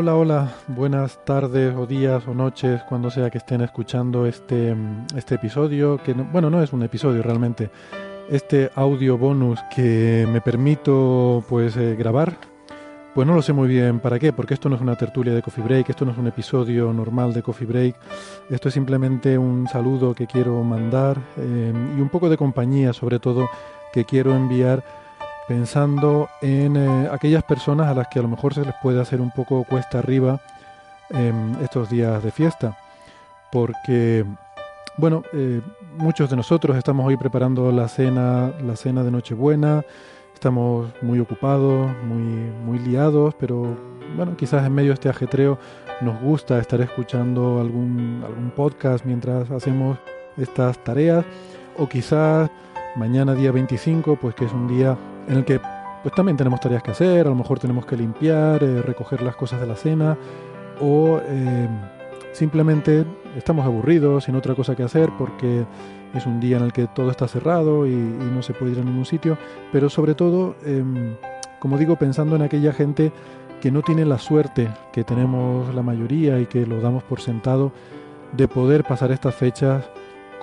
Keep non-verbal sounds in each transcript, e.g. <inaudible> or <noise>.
Hola, hola, buenas tardes o días o noches, cuando sea que estén escuchando este, este episodio, que bueno, no es un episodio realmente, este audio bonus que me permito pues eh, grabar, pues no lo sé muy bien para qué, porque esto no es una tertulia de Coffee Break, esto no es un episodio normal de Coffee Break, esto es simplemente un saludo que quiero mandar eh, y un poco de compañía sobre todo que quiero enviar pensando en eh, aquellas personas a las que a lo mejor se les puede hacer un poco cuesta arriba en estos días de fiesta. Porque, bueno, eh, muchos de nosotros estamos hoy preparando la cena, la cena de Nochebuena, estamos muy ocupados, muy, muy liados, pero bueno, quizás en medio de este ajetreo nos gusta estar escuchando algún, algún podcast mientras hacemos estas tareas, o quizás mañana día 25, pues que es un día en el que pues también tenemos tareas que hacer, a lo mejor tenemos que limpiar, eh, recoger las cosas de la cena o eh, simplemente estamos aburridos sin otra cosa que hacer porque es un día en el que todo está cerrado y, no se puede ir a ningún sitio, pero sobre todo, em, como digo, pensando en aquella gente que no tiene la suerte que tenemos la mayoría y que lo damos por sentado de poder pasar estas fechas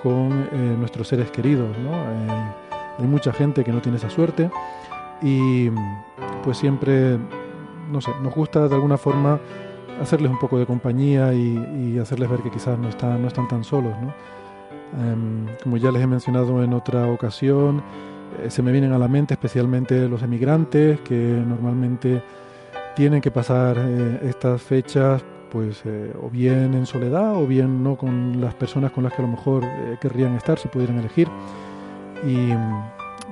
con eh, nuestros seres queridos. ¿no? hay mucha gente que no tiene esa suerte y pues siempre, no sé, nos gusta de alguna forma hacerles un poco de compañía y, hacerles ver que quizás no están, no están tan solos. ¿no? Em, como ya les he mencionado en otra ocasión, eh, se me vienen a la mente especialmente los emigrantes que normalmente tienen que pasar eh, estas fechas pues eh, o bien en soledad o bien no con las personas con las que a lo mejor querrían estar si pudieran elegir y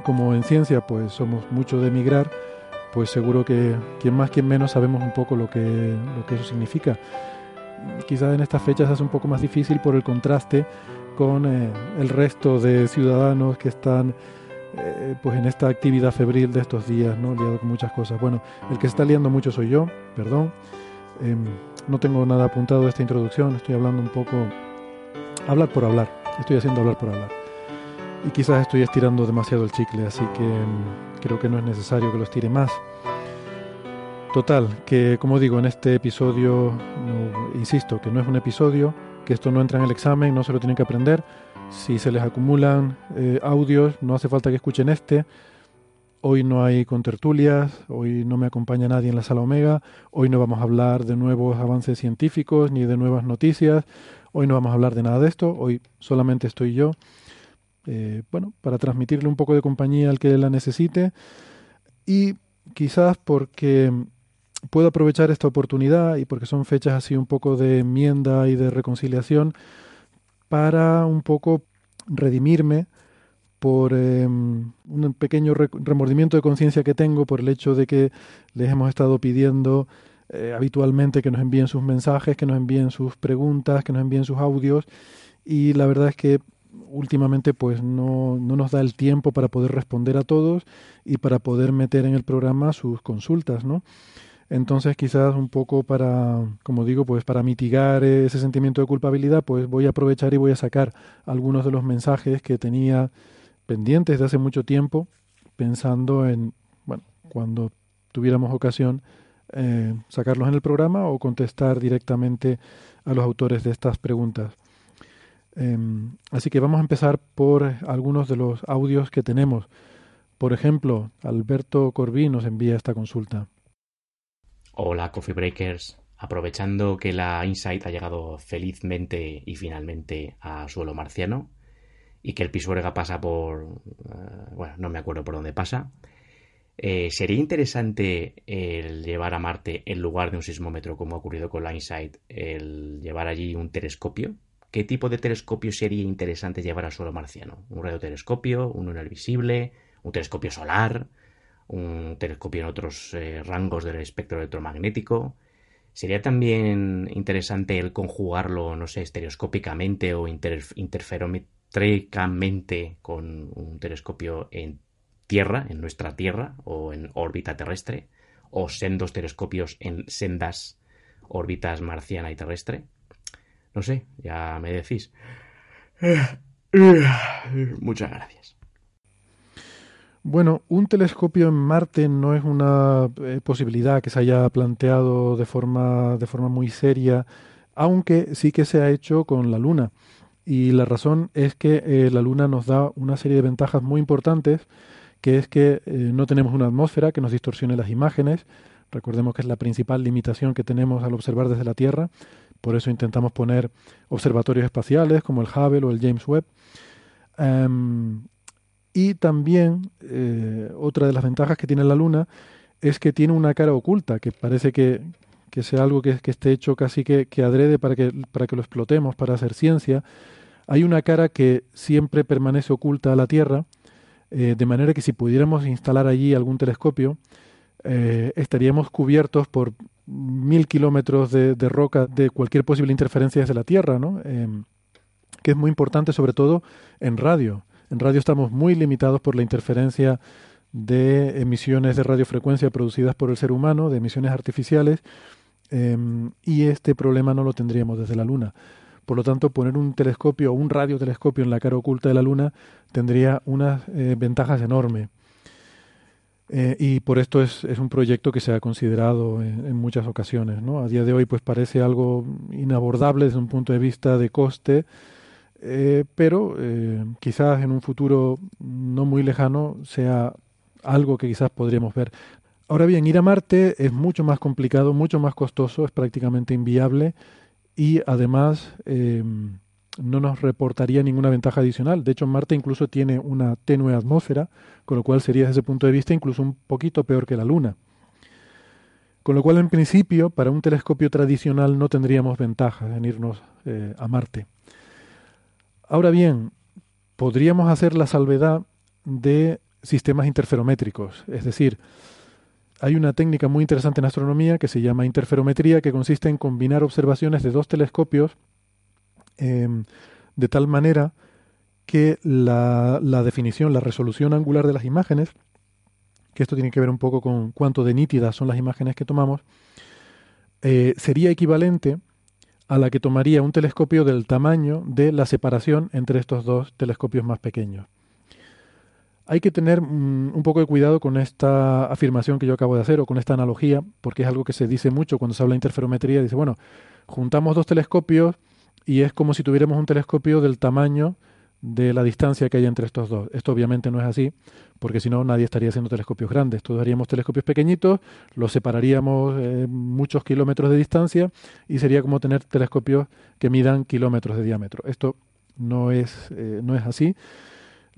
como en ciencia pues somos mucho de emigrar, pues seguro que quien más, quien menos sabemos un poco lo que, lo que eso significa. Quizás en estas fechas es un poco más difícil por el contraste con eh, el resto de ciudadanos que están eh, pues en esta actividad febril de estos días, ¿no? liado con muchas cosas. Bueno, el que se está liando mucho soy yo, perdón. Em, no tengo nada apuntado de esta introducción, estoy hablando un poco, hablar por hablar, estoy haciendo hablar por hablar y quizás estoy estirando demasiado el chicle, así que mm, creo que no es necesario que lo estire más. Total, que como digo, en este episodio, insisto, que no es un episodio, que esto no entra en el examen, no se lo tienen que aprender. Si se les acumulan eh, audios, no hace falta que escuchen este. Hoy no hay contertulias, hoy no me acompaña nadie en la sala Omega, hoy no vamos a hablar de nuevos avances científicos ni de nuevas noticias, hoy no vamos a hablar de nada de esto, hoy solamente estoy yo eh, bueno, para transmitirle un poco de compañía al que la necesite. Y quizás porque puedo aprovechar esta oportunidad y porque son fechas así un poco de enmienda y de reconciliación para un poco redimirme por em, un pequeño remordimiento de conciencia que tengo por el hecho de que les hemos estado pidiendo eh, habitualmente que nos envíen sus mensajes, que nos envíen sus preguntas, que nos envíen sus audios. Y la verdad es que últimamente pues no, no, nos da el tiempo para poder responder a todos y para poder meter en el programa sus consultas, ¿no? Entonces quizás un poco para, como digo, pues para mitigar ese sentimiento de culpabilidad, pues voy a aprovechar y voy a sacar algunos de los mensajes que tenía pendientes de hace mucho tiempo, pensando en, bueno, cuando tuviéramos ocasión, eh, sacarlos en el programa o contestar directamente a los autores de estas preguntas. Em, así que vamos a empezar por algunos de los audios que tenemos. Por ejemplo, Alberto Corbí nos envía esta consulta. Hola, Coffee Breakers. Aprovechando que la Insight ha llegado felizmente y finalmente a suelo marciano y que el Pisuerga pasa por... Eh, bueno, no me acuerdo por dónde pasa. Eh, ¿Sería interesante el llevar a Marte, en lugar de un sismómetro, como ha ocurrido con la InSight, el llevar allí un telescopio? ¿Qué tipo de telescopio sería interesante llevar al suelo marciano? ¿Un radiotelescopio? ¿Un lunar visible? ¿Un telescopio solar? ¿Un telescopio en otros eh, rangos del espectro electromagnético? ¿Sería también interesante el conjugarlo, no sé, estereoscópicamente o interferométricamente con un telescopio en Tierra, en nuestra Tierra o en órbita terrestre? ¿O sendos telescopios en sendas órbitas marciana y terrestre? No sé, ya me decís. <sighs> Muchas gracias. Bueno, un telescopio en Marte no es una eh, posibilidad que se haya planteado de forma, de forma muy seria, aunque sí que se ha hecho con la Luna. Y la razón es que eh, la Luna nos da una serie de ventajas muy importantes, que es que eh, no tenemos una atmósfera que nos distorsione las imágenes. Recordemos que es la principal limitación que tenemos al observar desde la Tierra. Por eso intentamos poner observatorios espaciales como el Hubble o el James Webb. Em, y también eh, otra de las ventajas que tiene la Luna es que tiene una cara oculta, que parece que, sea algo que, esté hecho casi que, adrede para que, para que lo explotemos, para hacer ciencia. Hay una cara que siempre permanece oculta a la Tierra, eh, de manera que si pudiéramos instalar allí algún telescopio, eh, estaríamos cubiertos por mil kilómetros de, roca de cualquier posible interferencia desde la Tierra, ¿no? Em, que es muy importante sobre todo en radio. En radio estamos muy limitados por la interferencia de emisiones de radiofrecuencia producidas por el ser humano, de emisiones artificiales, em, y este problema no lo tendríamos desde la Luna. Por lo tanto, poner un telescopio o un radiotelescopio en la cara oculta de la Luna tendría unas eh, ventajas enormes. Eh, y por esto es, es, un proyecto que se ha considerado en, muchas ocasiones. ¿no? A día de hoy pues parece algo inabordable desde un punto de vista de coste, eh, pero eh, quizás en un futuro no muy lejano sea algo que quizás podríamos ver. Ahora bien, ir a Marte es mucho más complicado, mucho más costoso, es prácticamente inviable y además no nos reportaría ninguna ventaja adicional. De hecho, Marte incluso tiene una tenue atmósfera, con lo cual sería desde ese punto de vista incluso un poquito peor que la Luna. Con lo cual, en principio, para un telescopio tradicional no tendríamos ventaja en irnos eh, a Marte. Ahora bien, podríamos hacer la salvedad de sistemas interferométricos, es decir, hay una técnica muy interesante en astronomía que se llama interferometría, que consiste en combinar observaciones de dos telescopios Em, de tal manera que la, definición, la resolución angular de las imágenes, que esto tiene que ver un poco con cuánto de nítidas son las imágenes que tomamos, eh, sería equivalente a la que tomaría un telescopio del tamaño de la separación entre estos dos telescopios más pequeños. Hay que tener mm, un poco de cuidado con esta afirmación que yo acabo de hacer o con esta analogía, porque es algo que se dice mucho cuando se habla de interferometría. Dice, bueno, juntamos dos telescopios y es como si tuviéramos un telescopio del tamaño de la distancia que hay entre estos dos. Esto obviamente no es así, porque si no nadie estaría haciendo telescopios grandes. Todos haríamos telescopios pequeñitos, los separaríamos eh, muchos kilómetros de distancia y sería como tener telescopios que midan kilómetros de diámetro. Esto no es, eh, no es así.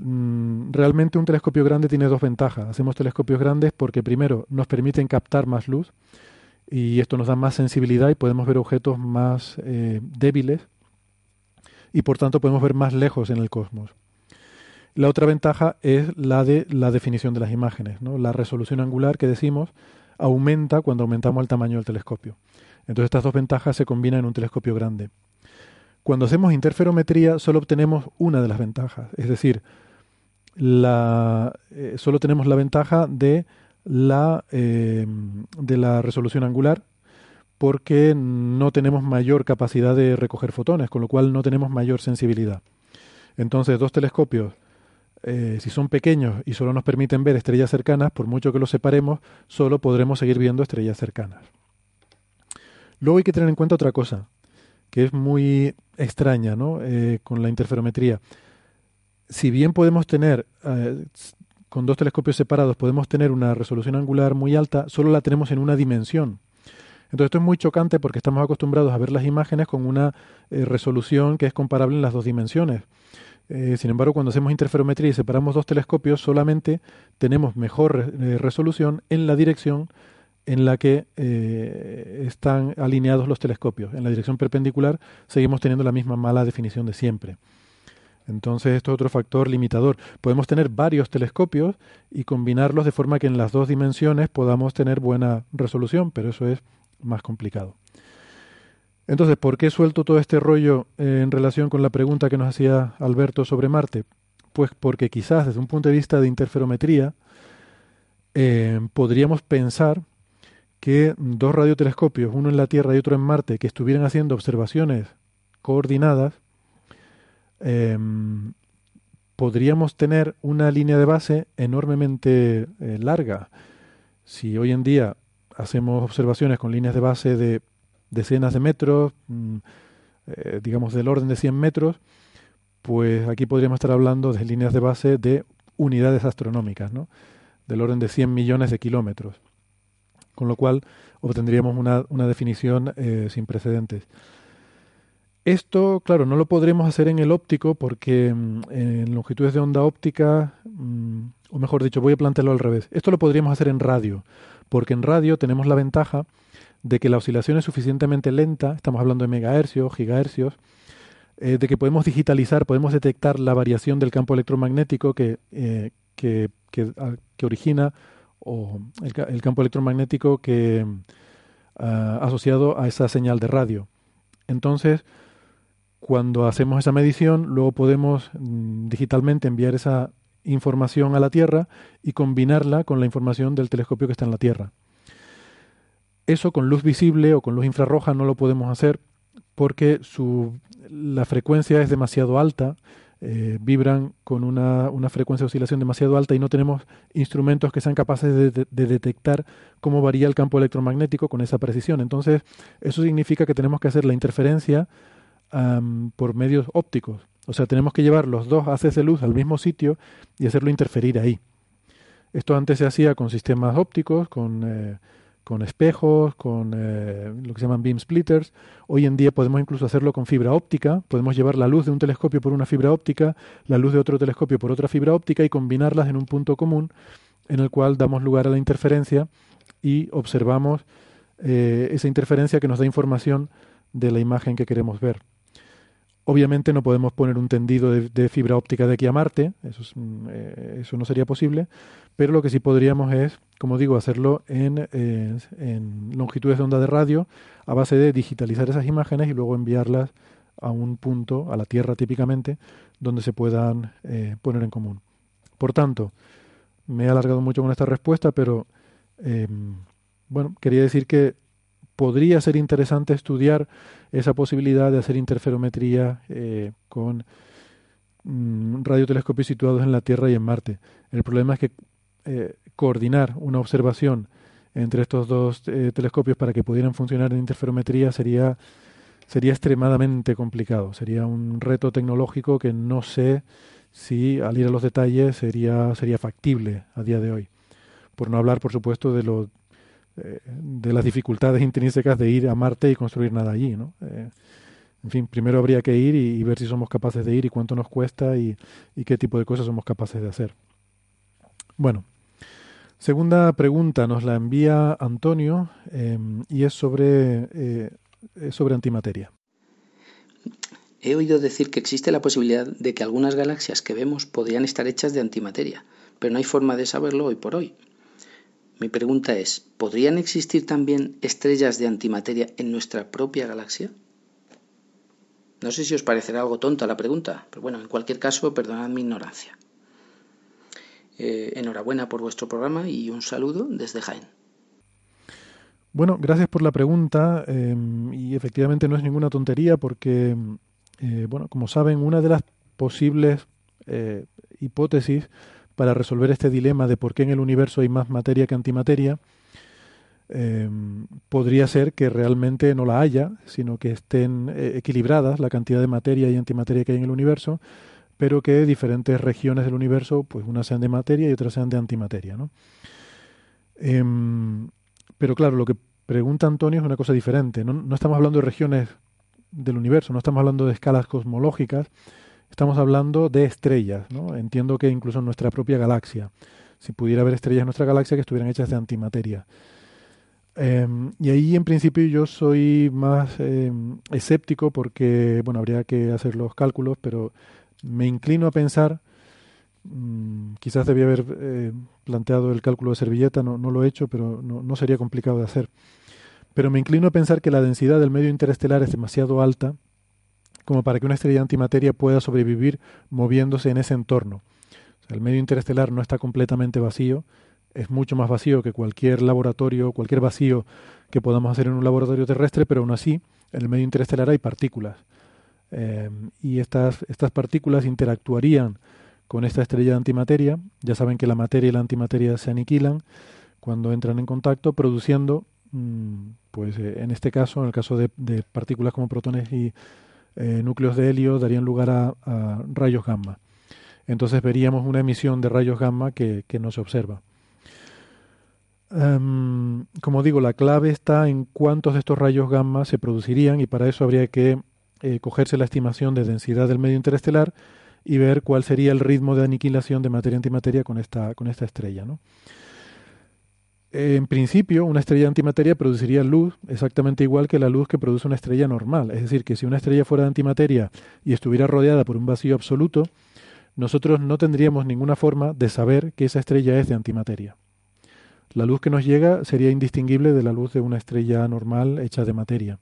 Mm, realmente un telescopio grande tiene dos ventajas. Hacemos telescopios grandes porque primero nos permiten captar más luz y esto nos da más sensibilidad y podemos ver objetos más eh, débiles y por tanto podemos ver más lejos en el cosmos. La otra ventaja es la de la definición de las imágenes. ¿no? La resolución angular que decimos aumenta cuando aumentamos el tamaño del telescopio. Entonces estas dos ventajas se combinan en un telescopio grande. Cuando hacemos interferometría solo obtenemos una de las ventajas, es decir, eh, solo tenemos la ventaja de la, eh, de la resolución angular porque no tenemos mayor capacidad de recoger fotones, con lo cual no tenemos mayor sensibilidad. Entonces, dos telescopios, eh, si son pequeños y solo nos permiten ver estrellas cercanas, por mucho que los separemos, solo podremos seguir viendo estrellas cercanas. Luego hay que tener en cuenta otra cosa, que es muy extraña ¿no? Eh, con la interferometría. Si bien podemos tener, eh, con dos telescopios separados, podemos tener una resolución angular muy alta, solo la tenemos en una dimensión. Entonces esto es muy chocante porque estamos acostumbrados a ver las imágenes con una eh, resolución que es comparable en las dos dimensiones. Eh, sin embargo, cuando hacemos interferometría y separamos dos telescopios, solamente tenemos mejor eh, resolución en la dirección en la que están alineados los telescopios. En la dirección perpendicular seguimos teniendo la misma mala definición de siempre. Entonces, esto es otro factor limitador. Podemos tener varios telescopios y combinarlos de forma que en las dos dimensiones podamos tener buena resolución, pero eso es más complicado. Entonces, ¿por qué suelto todo este rollo eh, en relación con la pregunta que nos hacía Alberto sobre Marte? Pues porque quizás desde un punto de vista de interferometría eh, podríamos pensar que dos radiotelescopios, uno en la Tierra y otro en Marte, que estuvieran haciendo observaciones coordinadas, em, podríamos tener una línea de base enormemente eh, larga. Si hoy en día hacemos observaciones con líneas de base de decenas de metros, mm, eh, digamos del orden de 100 metros, pues aquí podríamos estar hablando de líneas de base de unidades astronómicas, ¿no? del orden de 100 millones de kilómetros, con lo cual obtendríamos una, una definición eh, sin precedentes. Esto, claro, no lo podremos hacer en el óptico porque mm, en longitudes de onda óptica, mm, o mejor dicho, voy a plantearlo al revés. Esto lo podríamos hacer en radio, porque en radio tenemos la ventaja de que la oscilación es suficientemente lenta, estamos hablando de megahercios, gigahercios, eh, de que podemos digitalizar, podemos detectar la variación del campo electromagnético que, eh, que, ah, que, origina o el, campo electromagnético que ah, asociado a esa señal de radio. Entonces, cuando hacemos esa medición, luego podemos mm, digitalmente enviar esa información a la Tierra y combinarla con la información del telescopio que está en la Tierra. Eso con luz visible o con luz infrarroja no lo podemos hacer porque su, la frecuencia es demasiado alta, eh, vibran con una, frecuencia de oscilación demasiado alta y no tenemos instrumentos que sean capaces de, detectar cómo varía el campo electromagnético con esa precisión. Entonces, eso significa que tenemos que hacer la interferencia por medios ópticos. O sea, tenemos que llevar los dos haces de luz al mismo sitio y hacerlo interferir ahí. Esto antes se hacía con sistemas ópticos, con... Eh, con espejos, con eh, lo que se llaman beam splitters. Hoy en día podemos incluso hacerlo con fibra óptica. Podemos llevar la luz de un telescopio por una fibra óptica, la luz de otro telescopio por otra fibra óptica y combinarlas en un punto común en el cual damos lugar a la interferencia y observamos eh, esa interferencia que nos da información de la imagen que queremos ver. Obviamente no podemos poner un tendido de, fibra óptica de aquí a Marte, eso, eh, eso, no sería posible, pero lo que sí podríamos es, como digo, hacerlo en, en, longitudes de onda de radio a base de digitalizar esas imágenes y luego enviarlas a un punto, a la Tierra típicamente, donde se puedan eh, poner en común. Por tanto, me he alargado mucho con esta respuesta, pero bueno, quería decir que podría ser interesante estudiar esa posibilidad de hacer interferometría eh, con mm, radiotelescopios situados en la Tierra y en Marte. El problema es que eh, coordinar una observación entre estos dos eh, telescopios para que pudieran funcionar en interferometría sería, sería extremadamente complicado. Sería un reto tecnológico que no sé si, al ir a los detalles, sería, sería factible a día de hoy. Por no hablar, por supuesto, de lo eh, de las dificultades intrínsecas de ir a Marte y construir nada allí, ¿no? Eh, en fin, primero habría que ir y, ver si somos capaces de ir y cuánto nos cuesta y, qué tipo de cosas somos capaces de hacer. Bueno, segunda pregunta nos la envía Antonio em, y es sobre, eh, sobre antimateria. He oído decir que existe la posibilidad de que algunas galaxias que vemos podrían estar hechas de antimateria, pero no hay forma de saberlo hoy por hoy. Mi pregunta es, ¿podrían existir también estrellas de antimateria en nuestra propia galaxia? No sé si os parecerá algo tonta la pregunta, pero bueno, en cualquier caso, perdonad mi ignorancia. Eh, enhorabuena por vuestro programa y un saludo desde Jaén. Bueno, gracias por la pregunta em, y efectivamente no es ninguna tontería porque, eh, bueno, como saben, una de las posibles eh, hipótesis para resolver este dilema de por qué en el universo hay más materia que antimateria, em, podría ser que realmente no la haya, sino que estén eh, equilibradas la cantidad de materia y antimateria que hay en el universo, pero que diferentes regiones del universo, pues unas sean de materia y otras sean de antimateria. Em, pero claro, lo que pregunta Antonio es una cosa diferente. No estamos hablando de regiones del universo, no estamos hablando de escalas cosmológicas, estamos hablando de estrellas, ¿no? Entiendo que incluso en nuestra propia galaxia, si pudiera haber estrellas en nuestra galaxia que estuvieran hechas de antimateria. Em, y ahí en principio yo soy más em, escéptico porque, bueno, habría que hacer los cálculos, pero me inclino a pensar, mm, quizás debía haber eh, planteado el cálculo de servilleta, no, lo he hecho, pero no, sería complicado de hacer. Pero me inclino a pensar que la densidad del medio interestelar es demasiado alta como para que una estrella de antimateria pueda sobrevivir moviéndose en ese entorno. El medio interestelar no está completamente vacío, es mucho más vacío que cualquier laboratorio, cualquier vacío que podamos hacer en un laboratorio terrestre, pero aún así, en el medio interestelar hay partículas. Eh, y estas, estas partículas interactuarían con esta estrella de antimateria. Ya saben que la materia y la antimateria se aniquilan cuando entran en contacto, produciendo, mm, pues eh, en este caso, en el caso de, partículas como protones y eh, núcleos de helio, darían lugar a, rayos gamma. Entonces veríamos una emisión de rayos gamma que no se observa. Em, como digo, la clave está en cuántos de estos rayos gamma se producirían y para eso habría que eh, cogerse la estimación de densidad del medio interestelar y ver cuál sería el ritmo de aniquilación de materia-antimateria con esta, con esta estrella. ¿no? En principio, una estrella de antimateria produciría luz exactamente igual que la luz que produce una estrella normal. Es decir, que si una estrella fuera de antimateria y estuviera rodeada por un vacío absoluto, nosotros no tendríamos ninguna forma de saber que esa estrella es de antimateria. La luz que nos llega sería indistinguible de la luz de una estrella normal hecha de materia.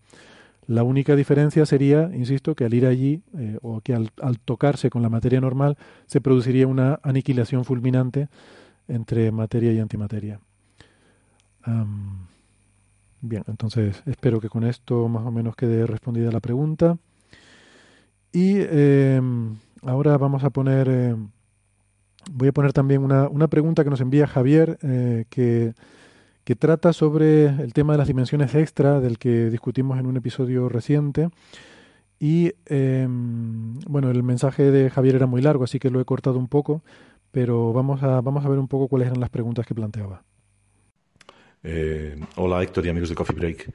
La única diferencia sería, insisto, que al ir allí eh, o que al, tocarse con la materia normal se produciría una aniquilación fulminante entre materia y antimateria. Bien, entonces espero que con esto más o menos quede respondida la pregunta. Y em, ahora vamos a poner em, voy a poner también una, una pregunta que nos envía Javier, eh, que, que, trata sobre el tema de las dimensiones extra, del que discutimos en un episodio reciente. Y em, bueno, el mensaje de Javier era muy largo, así que lo he cortado un poco, pero vamos a, vamos a ver un poco cuáles eran las preguntas que planteaba. Eh, hola Héctor y amigos de Coffee Break.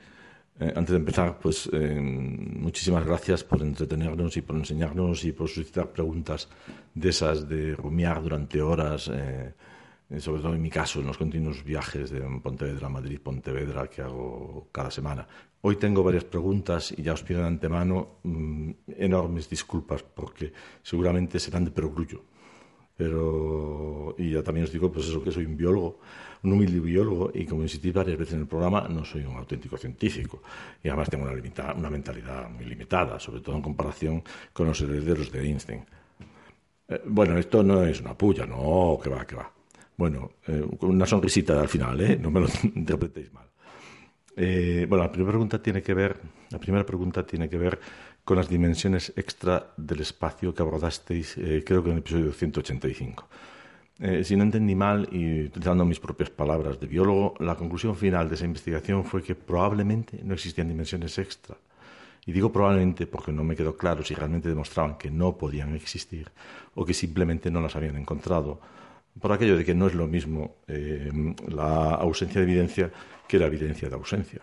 Eh, antes de empezar, pues eh, muchísimas gracias por entretenernos y por enseñarnos y por suscitar preguntas de esas de rumiar durante horas, sobre todo en mi caso, en los continuos viajes de Pontevedra a Madrid, Pontevedra, que hago cada semana. Hoy tengo varias preguntas y ya os pido de antemano mm, enormes disculpas porque seguramente serán de perogrullo. Pero, y ya también os digo, pues eso, que soy un biólogo un humilde biólogo y como insistí varias veces en el programa, no soy un auténtico científico. Y además tengo una, una mentalidad muy limitada, sobre todo en comparación con los herederos de Einstein. Eh, bueno, esto no es una puya, no, que va, que va. Bueno, eh, una sonrisita al final, ¿eh? No me lo <laughs> interpretéis mal. Eh, bueno, la primera pregunta tiene que ver, la primera pregunta tiene que ver con las dimensiones extra del espacio que abordasteis, creo que en el episodio 185. Eh, si no entendí mal y utilizando mis propias palabras de biólogo, la conclusión final de esa investigación fue que probablemente no existían dimensiones extra. Y digo probablemente porque no me quedó claro si realmente demostraban que no podían existir o que simplemente no las habían encontrado, por aquello de que no es lo mismo eh, la ausencia de evidencia que la evidencia de ausencia.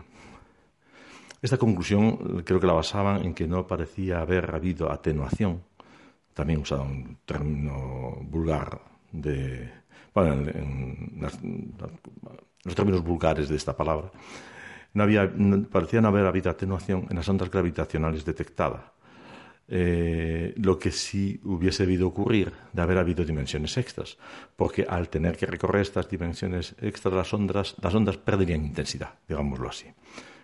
Esta conclusión creo que la basaban en que no parecía haber habido atenuación, también usado un término vulgar de, bueno, en, los términos vulgares de esta palabra, no había, parecía no haber habido atenuación en las ondas gravitacionales detectadas. Eh, lo que sí hubiese debido ocurrir de haber habido dimensiones extras, porque al tener que recorrer estas dimensiones extras, las ondas, las ondas perderían intensidad, digámoslo así,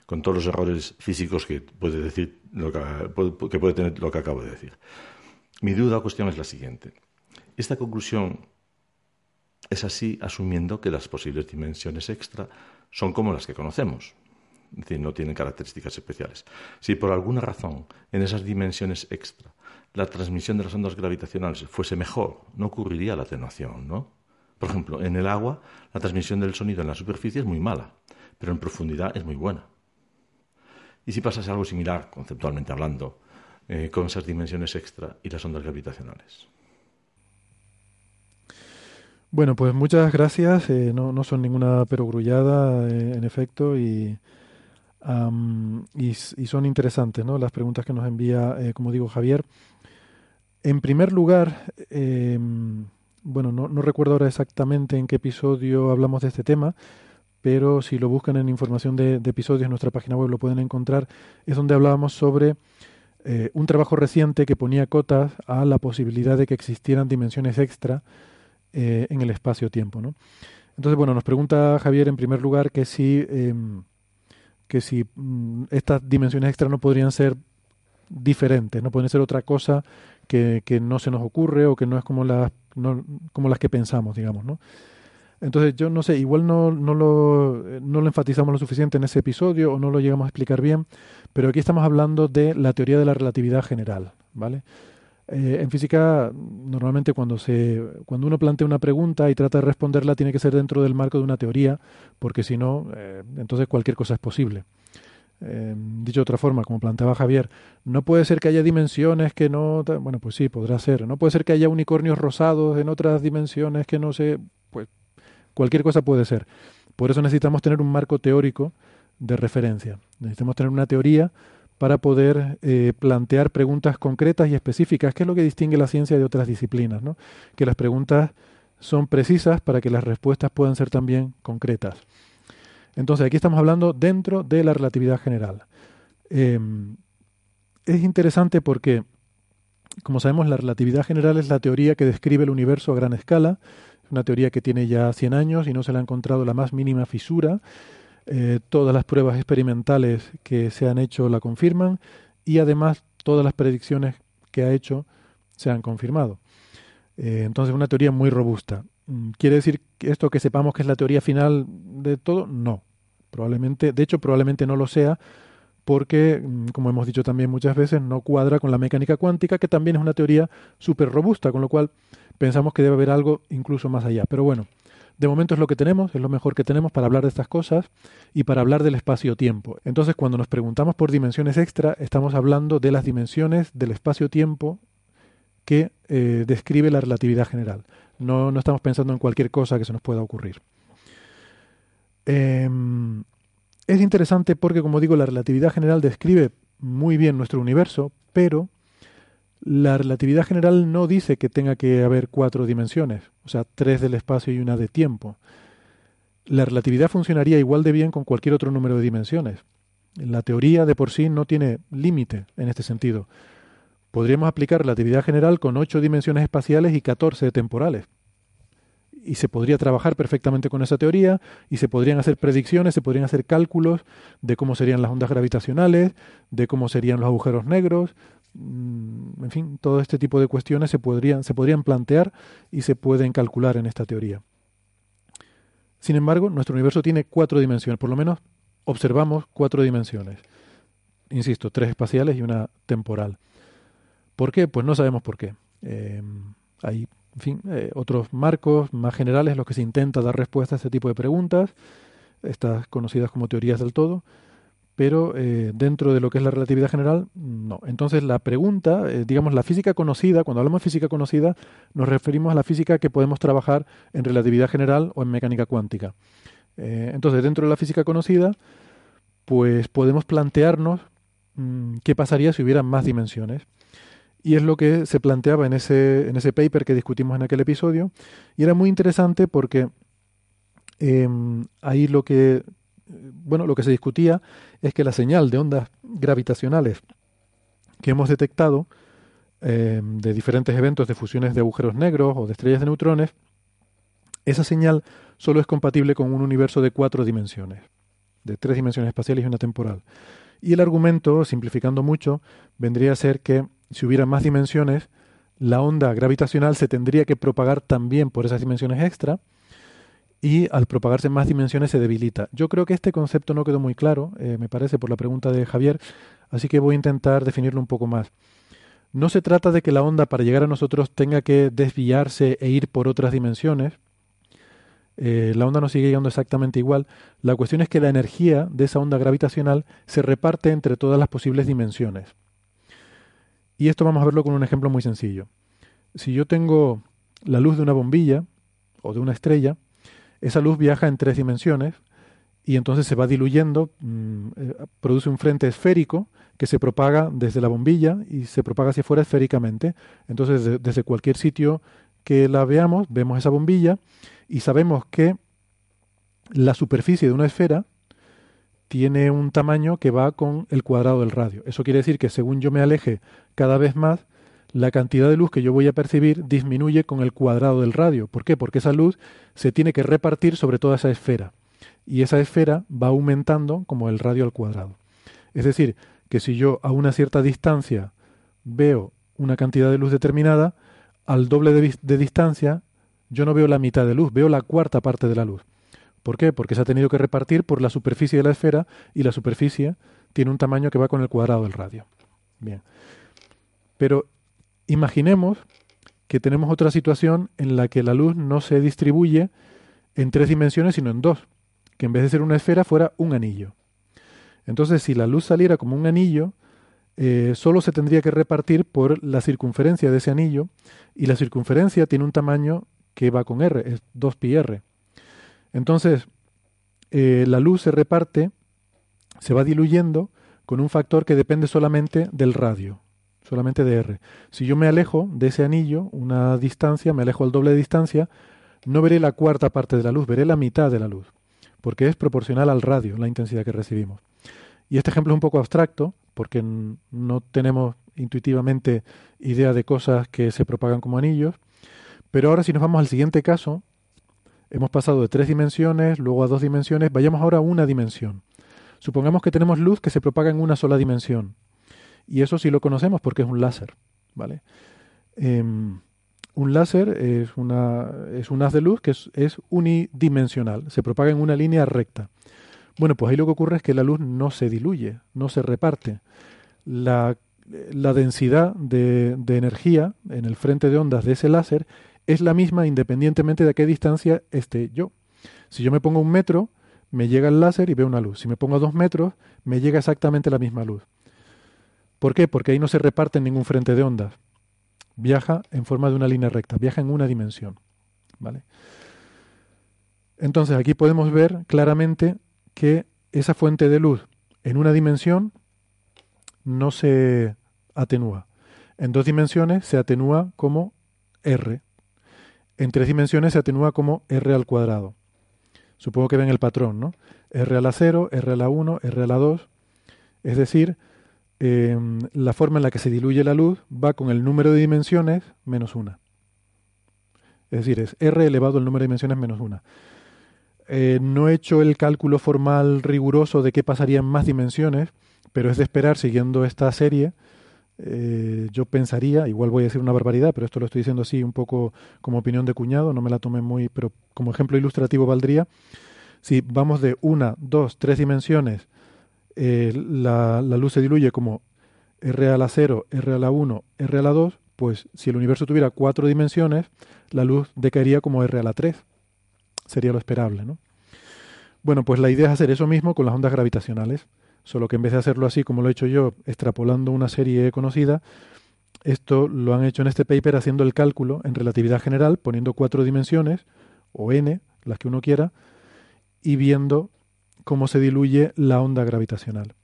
con todos los errores físicos que puede, decir lo que, que puede tener lo que acabo de decir. Mi duda o cuestión es la siguiente. Esta conclusión es así asumiendo que las posibles dimensiones extra son como las que conocemos, es decir, no tienen características especiales. Si por alguna razón en esas dimensiones extra la transmisión de las ondas gravitacionales fuese mejor, no ocurriría la atenuación, ¿no? Por ejemplo, en el agua la transmisión del sonido en la superficie es muy mala, pero en profundidad es muy buena. ¿Y si pasase algo similar, conceptualmente hablando, eh, con esas dimensiones extra y las ondas gravitacionales? Bueno, pues muchas gracias. Eh, no, no, son ninguna perogrullada, eh, en efecto, y, y, son interesantes ¿no? las preguntas que nos envía, eh, como digo, Javier. En primer lugar, em, bueno, no, recuerdo ahora exactamente en qué episodio hablamos de este tema, pero si lo buscan en información de, episodios en nuestra página web lo pueden encontrar, es donde hablábamos sobre eh, un trabajo reciente que ponía cotas a la posibilidad de que existieran dimensiones extra eh, en el espacio-tiempo. ¿no? Entonces, bueno, nos pregunta Javier en primer lugar que si, em, que si mm, estas dimensiones extra no podrían ser diferentes, no pueden ser otra cosa que, que, no se nos ocurre o que no es como las, no, como las que pensamos, digamos, ¿no? Entonces, yo no sé, igual no, no, lo, no lo enfatizamos lo suficiente en ese episodio o no lo llegamos a explicar bien, pero aquí estamos hablando de la teoría de la relatividad general, ¿vale? Eh, en física, normalmente cuando, se, cuando uno plantea una pregunta y trata de responderla, tiene que ser dentro del marco de una teoría, porque si no, eh, entonces cualquier cosa es posible. Eh, dicho de otra forma, como planteaba Javier, no puede ser que haya dimensiones que no... Bueno, pues sí, podrá ser. No puede ser que haya unicornios rosados en otras dimensiones que no sé... Pues cualquier cosa puede ser. Por eso necesitamos tener un marco teórico de referencia. Necesitamos tener una teoría para poder eh, plantear preguntas concretas y específicas, que es lo que distingue la ciencia de otras disciplinas, que las preguntas son precisas para que las respuestas puedan ser también concretas. Entonces, aquí estamos hablando dentro de la relatividad general. Em, es interesante porque, como sabemos, la relatividad general es la teoría que describe el universo a gran escala. Es una teoría que tiene ya 100 años y no se le ha encontrado la más mínima fisura. Eh, todas las pruebas experimentales que se han hecho la confirman y además todas las predicciones que ha hecho se han confirmado. Eh, entonces, una teoría muy robusta. Mm, ¿Quiere decir esto que sepamos que es la teoría final de todo? No. Probablemente, de hecho, probablemente no lo sea, porque, mm, como hemos dicho también muchas veces, no cuadra con la mecánica cuántica, que también es una teoría súper robusta, con lo cual pensamos que debe haber algo incluso más allá. Pero bueno, de momento es lo que tenemos, es lo mejor que tenemos para hablar de estas cosas y para hablar del espacio-tiempo. Entonces, cuando nos preguntamos por dimensiones extra, estamos hablando de las dimensiones del espacio-tiempo que eh, describe la relatividad general. No, no, estamos pensando en cualquier cosa que se nos pueda ocurrir. Em, es interesante porque, como digo, la relatividad general describe muy bien nuestro universo, pero la relatividad general no dice que tenga que haber cuatro dimensiones, o sea, tres del espacio y una de tiempo. La relatividad funcionaría igual de bien con cualquier otro número de dimensiones. La teoría de por sí no tiene límite en este sentido. Podríamos aplicar relatividad general con ocho dimensiones espaciales y catorce temporales. Y se podría trabajar perfectamente con esa teoría y se podrían hacer predicciones, se podrían hacer cálculos de cómo serían las ondas gravitacionales, de cómo serían los agujeros negros, en fin, todo este tipo de cuestiones se podrían, se podrían plantear y se pueden calcular en esta teoría. Sin embargo, nuestro universo tiene cuatro dimensiones, por lo menos observamos cuatro dimensiones. Insisto, tres espaciales y una temporal. ¿Por qué? Pues no sabemos por qué. Em, hay, en fin, eh, otros marcos más generales en los que se intenta dar respuesta a este tipo de preguntas, estas conocidas como teorías del todo, pero eh, dentro de lo que es la relatividad general, no. Entonces la pregunta, eh, digamos, la física conocida, cuando hablamos de física conocida, nos referimos a la física que podemos trabajar en relatividad general o en mecánica cuántica. Eh, entonces, dentro de la física conocida, pues podemos plantearnos mm, qué pasaría si hubiera más dimensiones. Y es lo que se planteaba en ese, en ese paper que discutimos en aquel episodio. Y era muy interesante porque em, ahí lo que bueno, lo que se discutía es que la señal de ondas gravitacionales que hemos detectado eh, de diferentes eventos de fusiones de agujeros negros o de estrellas de neutrones, esa señal solo es compatible con un universo de cuatro dimensiones, de tres dimensiones espaciales y una temporal. Y el argumento, simplificando mucho, vendría a ser que si hubiera más dimensiones, la onda gravitacional se tendría que propagar también por esas dimensiones extra, y al propagarse en más dimensiones se debilita. Yo creo que este concepto no quedó muy claro, eh, me parece, por la pregunta de Javier, así que voy a intentar definirlo un poco más. No se trata de que la onda para llegar a nosotros tenga que desviarse e ir por otras dimensiones. Eh, la onda no sigue llegando exactamente igual. La cuestión es que la energía de esa onda gravitacional se reparte entre todas las posibles dimensiones. Y esto vamos a verlo con un ejemplo muy sencillo. Si yo tengo la luz de una bombilla o de una estrella, esa luz viaja en tres dimensiones y entonces se va diluyendo, mm, eh, produce un frente esférico que se propaga desde la bombilla y se propaga hacia afuera esféricamente. Entonces, desde cualquier sitio que la veamos, vemos esa bombilla y sabemos que la superficie de una esfera tiene un tamaño que va con el cuadrado del radio. Eso quiere decir que según yo me aleje cada vez más, la cantidad de luz que yo voy a percibir disminuye con el cuadrado del radio. ¿Por qué? Porque esa luz se tiene que repartir sobre toda esa esfera. Y esa esfera va aumentando como el radio al cuadrado. Es decir, que si yo a una cierta distancia veo una cantidad de luz determinada, al doble de, distancia yo no veo la mitad de luz, veo la cuarta parte de la luz. ¿Por qué? Porque se ha tenido que repartir por la superficie de la esfera y la superficie tiene un tamaño que va con el cuadrado del radio. Bien. Pero imaginemos que tenemos otra situación en la que la luz no se distribuye en tres dimensiones, sino en dos. Que en vez de ser una esfera fuera un anillo. Entonces, si la luz saliera como un anillo, eh, solo se tendría que repartir por la circunferencia de ese anillo, y la circunferencia tiene un tamaño que va con R, es 2πr. Entonces, eh, la luz se reparte, se va diluyendo con un factor que depende solamente del radio, solamente de R. Si yo me alejo de ese anillo, una distancia, me alejo al doble de distancia, no veré la cuarta parte de la luz, veré la mitad de la luz, porque es proporcional al radio, la intensidad que recibimos. Y este ejemplo es un poco abstracto, porque no tenemos intuitivamente idea de cosas que se propagan como anillos, pero ahora si nos vamos al siguiente caso, Hemos pasado de tres dimensiones, luego a dos dimensiones, vayamos ahora a una dimensión. Supongamos que tenemos luz que se propaga en una sola dimensión. Y eso sí lo conocemos porque es un láser. ¿vale? Em, un láser es, una, es un haz de luz que es, unidimensional, se propaga en una línea recta. Bueno, pues ahí lo que ocurre es que la luz no se diluye, no se reparte. La, la densidad de, de energía en el frente de ondas de ese láser es la misma independientemente de a qué distancia esté yo. Si yo me pongo un metro, me llega el láser y veo una luz. Si me pongo a dos metros, me llega exactamente la misma luz. ¿Por qué? Porque ahí no se reparte ningún frente de ondas. Viaja en forma de una línea recta, viaja en una dimensión. ¿Vale? Entonces aquí podemos ver claramente que esa fuente de luz en una dimensión no se atenúa. En dos dimensiones se atenúa como R, en tres dimensiones se atenúa como r al cuadrado. Supongo que ven el patrón, ¿no? r a la 0, r a la 1, r a la 2. Es decir, em, la forma en la que se diluye la luz va con el número de dimensiones menos 1. Es decir, es r elevado al número de dimensiones menos 1. Eh, no he hecho el cálculo formal riguroso de qué pasaría en más dimensiones, pero es de esperar, siguiendo esta serie, eh, yo pensaría, igual voy a decir una barbaridad, pero esto lo estoy diciendo así un poco como opinión de cuñado, no me la tome muy, pero como ejemplo ilustrativo valdría, si vamos de una, dos, tres dimensiones, eh, la, luz se diluye como R a la 0, R a la 1, R a la 2, pues si el universo tuviera cuatro dimensiones, la luz decaería como R a la 3. Sería lo esperable, ¿no? Bueno, pues la idea es hacer eso mismo con las ondas gravitacionales solo que en vez de hacerlo así como lo he hecho yo, extrapolando una serie conocida, esto lo han hecho en este paper haciendo el cálculo en relatividad general, poniendo cuatro dimensiones, o n, las que uno quiera, y viendo cómo se diluye la onda gravitacional.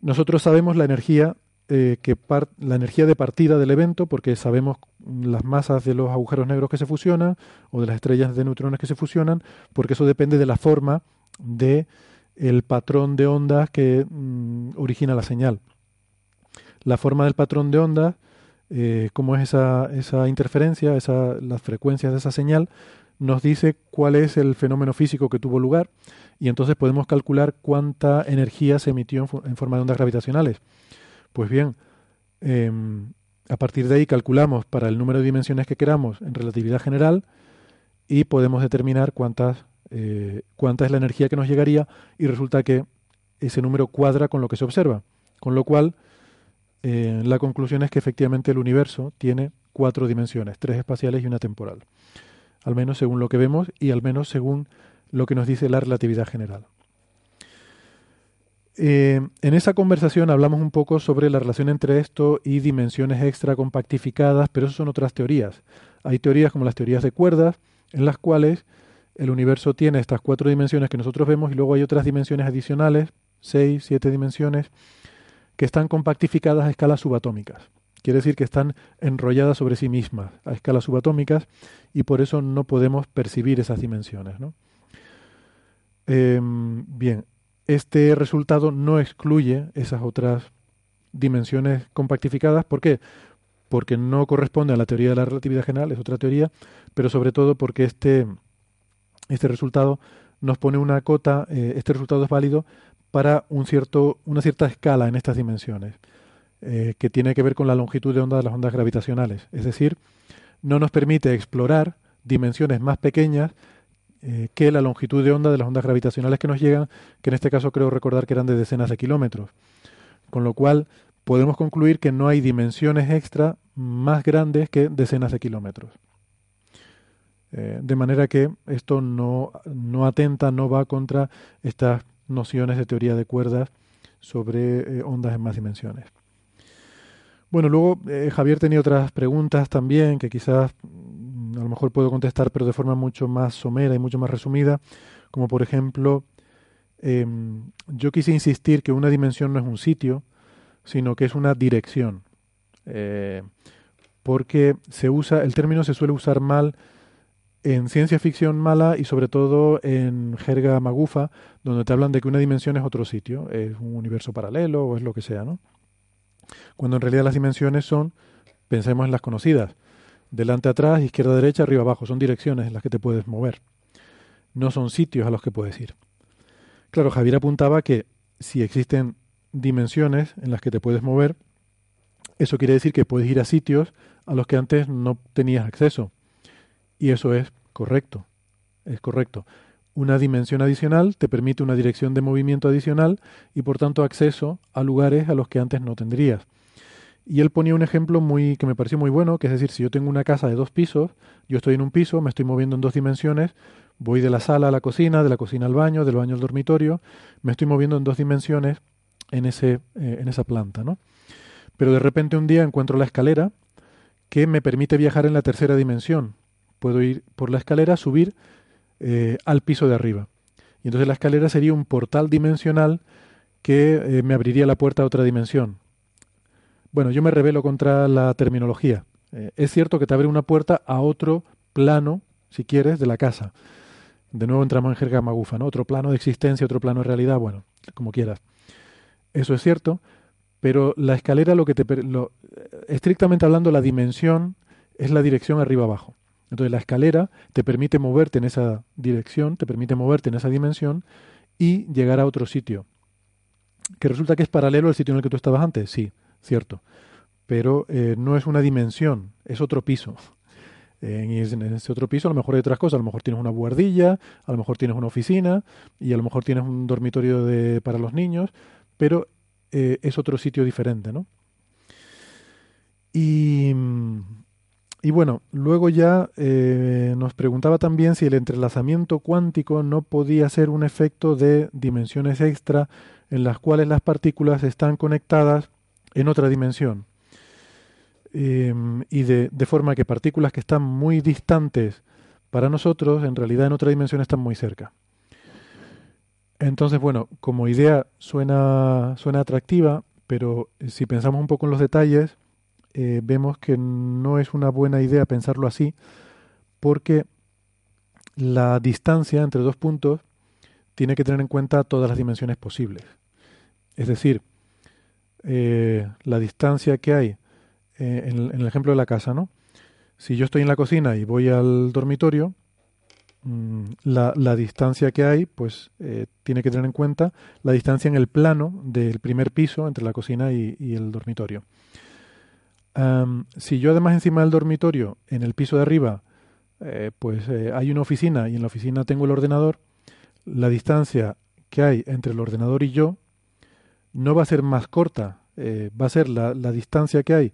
Nosotros sabemos la energía eh, que la energía de partida del evento, porque sabemos las masas de los agujeros negros que se fusionan o de las estrellas de neutrones que se fusionan, porque eso depende de la forma de patrón de ondas que mm, origina la señal. La forma del patrón de ondas, eh, cómo es esa, esa interferencia, esa, las frecuencias de esa señal, nos dice cuál es el fenómeno físico que tuvo lugar y entonces podemos calcular cuánta energía se emitió en, forma de ondas gravitacionales. Pues bien, em, a partir de ahí calculamos para el número de dimensiones que queramos en relatividad general y podemos determinar cuántas eh, cuánta es la energía que nos llegaría y resulta que ese número cuadra con lo que se observa. Con lo cual, eh, la conclusión es que efectivamente el universo tiene cuatro dimensiones, tres espaciales y una temporal. Al menos según lo que vemos y al menos según lo que nos dice la relatividad general. Eh, en esa conversación hablamos un poco sobre la relación entre esto y dimensiones extra compactificadas, pero eso son otras teorías. Hay teorías como las teorías de cuerdas, en las cuales el universo tiene estas cuatro dimensiones que nosotros vemos y luego hay otras dimensiones adicionales, seis, siete dimensiones, que están compactificadas a escalas subatómicas. Quiere decir que están enrolladas sobre sí mismas a escalas subatómicas y por eso no podemos percibir esas dimensiones. ¿no? Em, bien, este resultado no excluye esas otras dimensiones compactificadas. ¿Por qué? Porque no corresponde a la teoría de la relatividad general, es otra teoría, pero sobre todo porque este, este resultado nos pone una cota, eh, este resultado es válido para un cierto, una cierta escala en estas dimensiones, eh, que tiene que ver con la longitud de onda de las ondas gravitacionales. Es decir, no nos permite explorar dimensiones más pequeñas eh, que la longitud de onda de las ondas gravitacionales que nos llegan, que en este caso creo recordar que eran de decenas de kilómetros. Con lo cual podemos concluir que no hay dimensiones extra más grandes que decenas de kilómetros. Eh, de manera que esto no, no, atenta, no va contra estas nociones de teoría de cuerdas sobre ondas en más dimensiones. Bueno, luego eh, Javier tenía otras preguntas también que quizás mm, a lo mejor puedo contestar, pero de forma mucho más somera y mucho más resumida, como por ejemplo, em, yo quise insistir que una dimensión no es un sitio, sino que es una dirección, porque se usa, el término se suele usar mal en ciencia ficción mala y sobre todo en jerga magufa, donde te hablan de que una dimensión es otro sitio, es un universo paralelo o es lo que sea, ¿no? Cuando en realidad las dimensiones son, pensemos en las conocidas, delante atrás, izquierda derecha, arriba abajo, son direcciones en las que te puedes mover, no son sitios a los que puedes ir. Claro, Javier apuntaba que si existen dimensiones en las que te puedes mover, eso quiere decir que puedes ir a sitios a los que antes no tenías acceso y eso es correcto, es correcto. Una dimensión adicional te permite una dirección de movimiento adicional y por tanto acceso a lugares a los que antes no tendrías. Y él ponía un ejemplo muy que me pareció muy bueno, que es decir, si yo tengo una casa de dos pisos, yo estoy en un piso, me estoy moviendo en dos dimensiones, voy de la sala a la cocina, de la cocina al baño, del baño al dormitorio, me estoy moviendo en dos dimensiones en, ese, eh, en esa planta, ¿no? Pero de repente un día encuentro la escalera que me permite viajar en la tercera dimensión, puedo ir por la escalera, subir eh, al piso de arriba. Y entonces la escalera sería un portal dimensional que eh, me abriría la puerta a otra dimensión. Bueno, yo me revelo contra la terminología. Eh, es cierto que te abre una puerta a otro plano, si quieres, de la casa. De nuevo entramos en jerga magufa, ¿no? Otro plano de existencia, otro plano de realidad, bueno, como quieras. Eso es cierto, pero la escalera lo que te lo, estrictamente hablando la dimensión es la dirección arriba abajo. Entonces la escalera te permite moverte en esa dirección, te permite moverte en esa dimensión y llegar a otro sitio. Que resulta que es paralelo al sitio en el que tú estabas antes, sí, cierto. Pero eh, no es una dimensión, es otro piso. <laughs> en ese otro piso a lo mejor hay otras cosas, a lo mejor tienes una buhardilla, a lo mejor tienes una oficina y a lo mejor tienes un dormitorio de, para los niños, pero eh, es otro sitio diferente, ¿no? Y y bueno, luego ya eh, nos preguntaba también si el entrelazamiento cuántico no podía ser un efecto de dimensiones extra en las cuales las partículas están conectadas en otra dimensión. Em, y de, de, forma que partículas que están muy distantes para nosotros, en realidad en otra dimensión están muy cerca. Entonces, bueno, como idea suena, suena atractiva, pero si pensamos un poco en los detalles, eh, vemos que no es una buena idea pensarlo así, porque la distancia entre dos puntos tiene que tener en cuenta todas las dimensiones posibles. Es decir, eh, la distancia que hay eh, en, el ejemplo de la casa, ¿no? Si yo estoy en la cocina y voy al dormitorio, mm, la, distancia que hay, pues tiene que tener en cuenta la distancia en el plano del primer piso entre la cocina y el dormitorio si yo además encima del dormitorio, en el piso de arriba, eh, pues eh, hay una oficina y en la oficina tengo el ordenador, la distancia que hay entre el ordenador y yo no va a ser más corta, eh, va a ser la, distancia que hay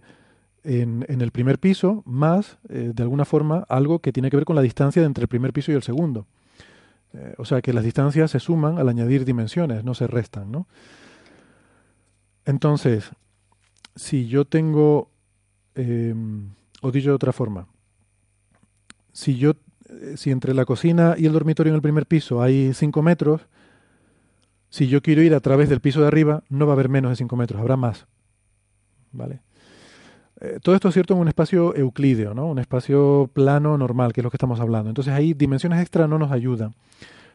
en, el primer piso más, de alguna forma, algo que tiene que ver con la distancia entre el primer piso y el segundo. o sea que las distancias se suman al añadir dimensiones, no se restan, ¿no? Entonces, si yo tengo Em, o dicho de otra forma, si yo eh, si entre la cocina y el dormitorio en el primer piso hay 5 metros, si yo quiero ir a través del piso de arriba, no va a haber menos de 5 metros, habrá más. ¿Vale? Eh, todo esto es cierto en un espacio euclídeo, ¿no? un espacio plano normal, que es lo que estamos hablando. Entonces ahí dimensiones extra no nos ayudan.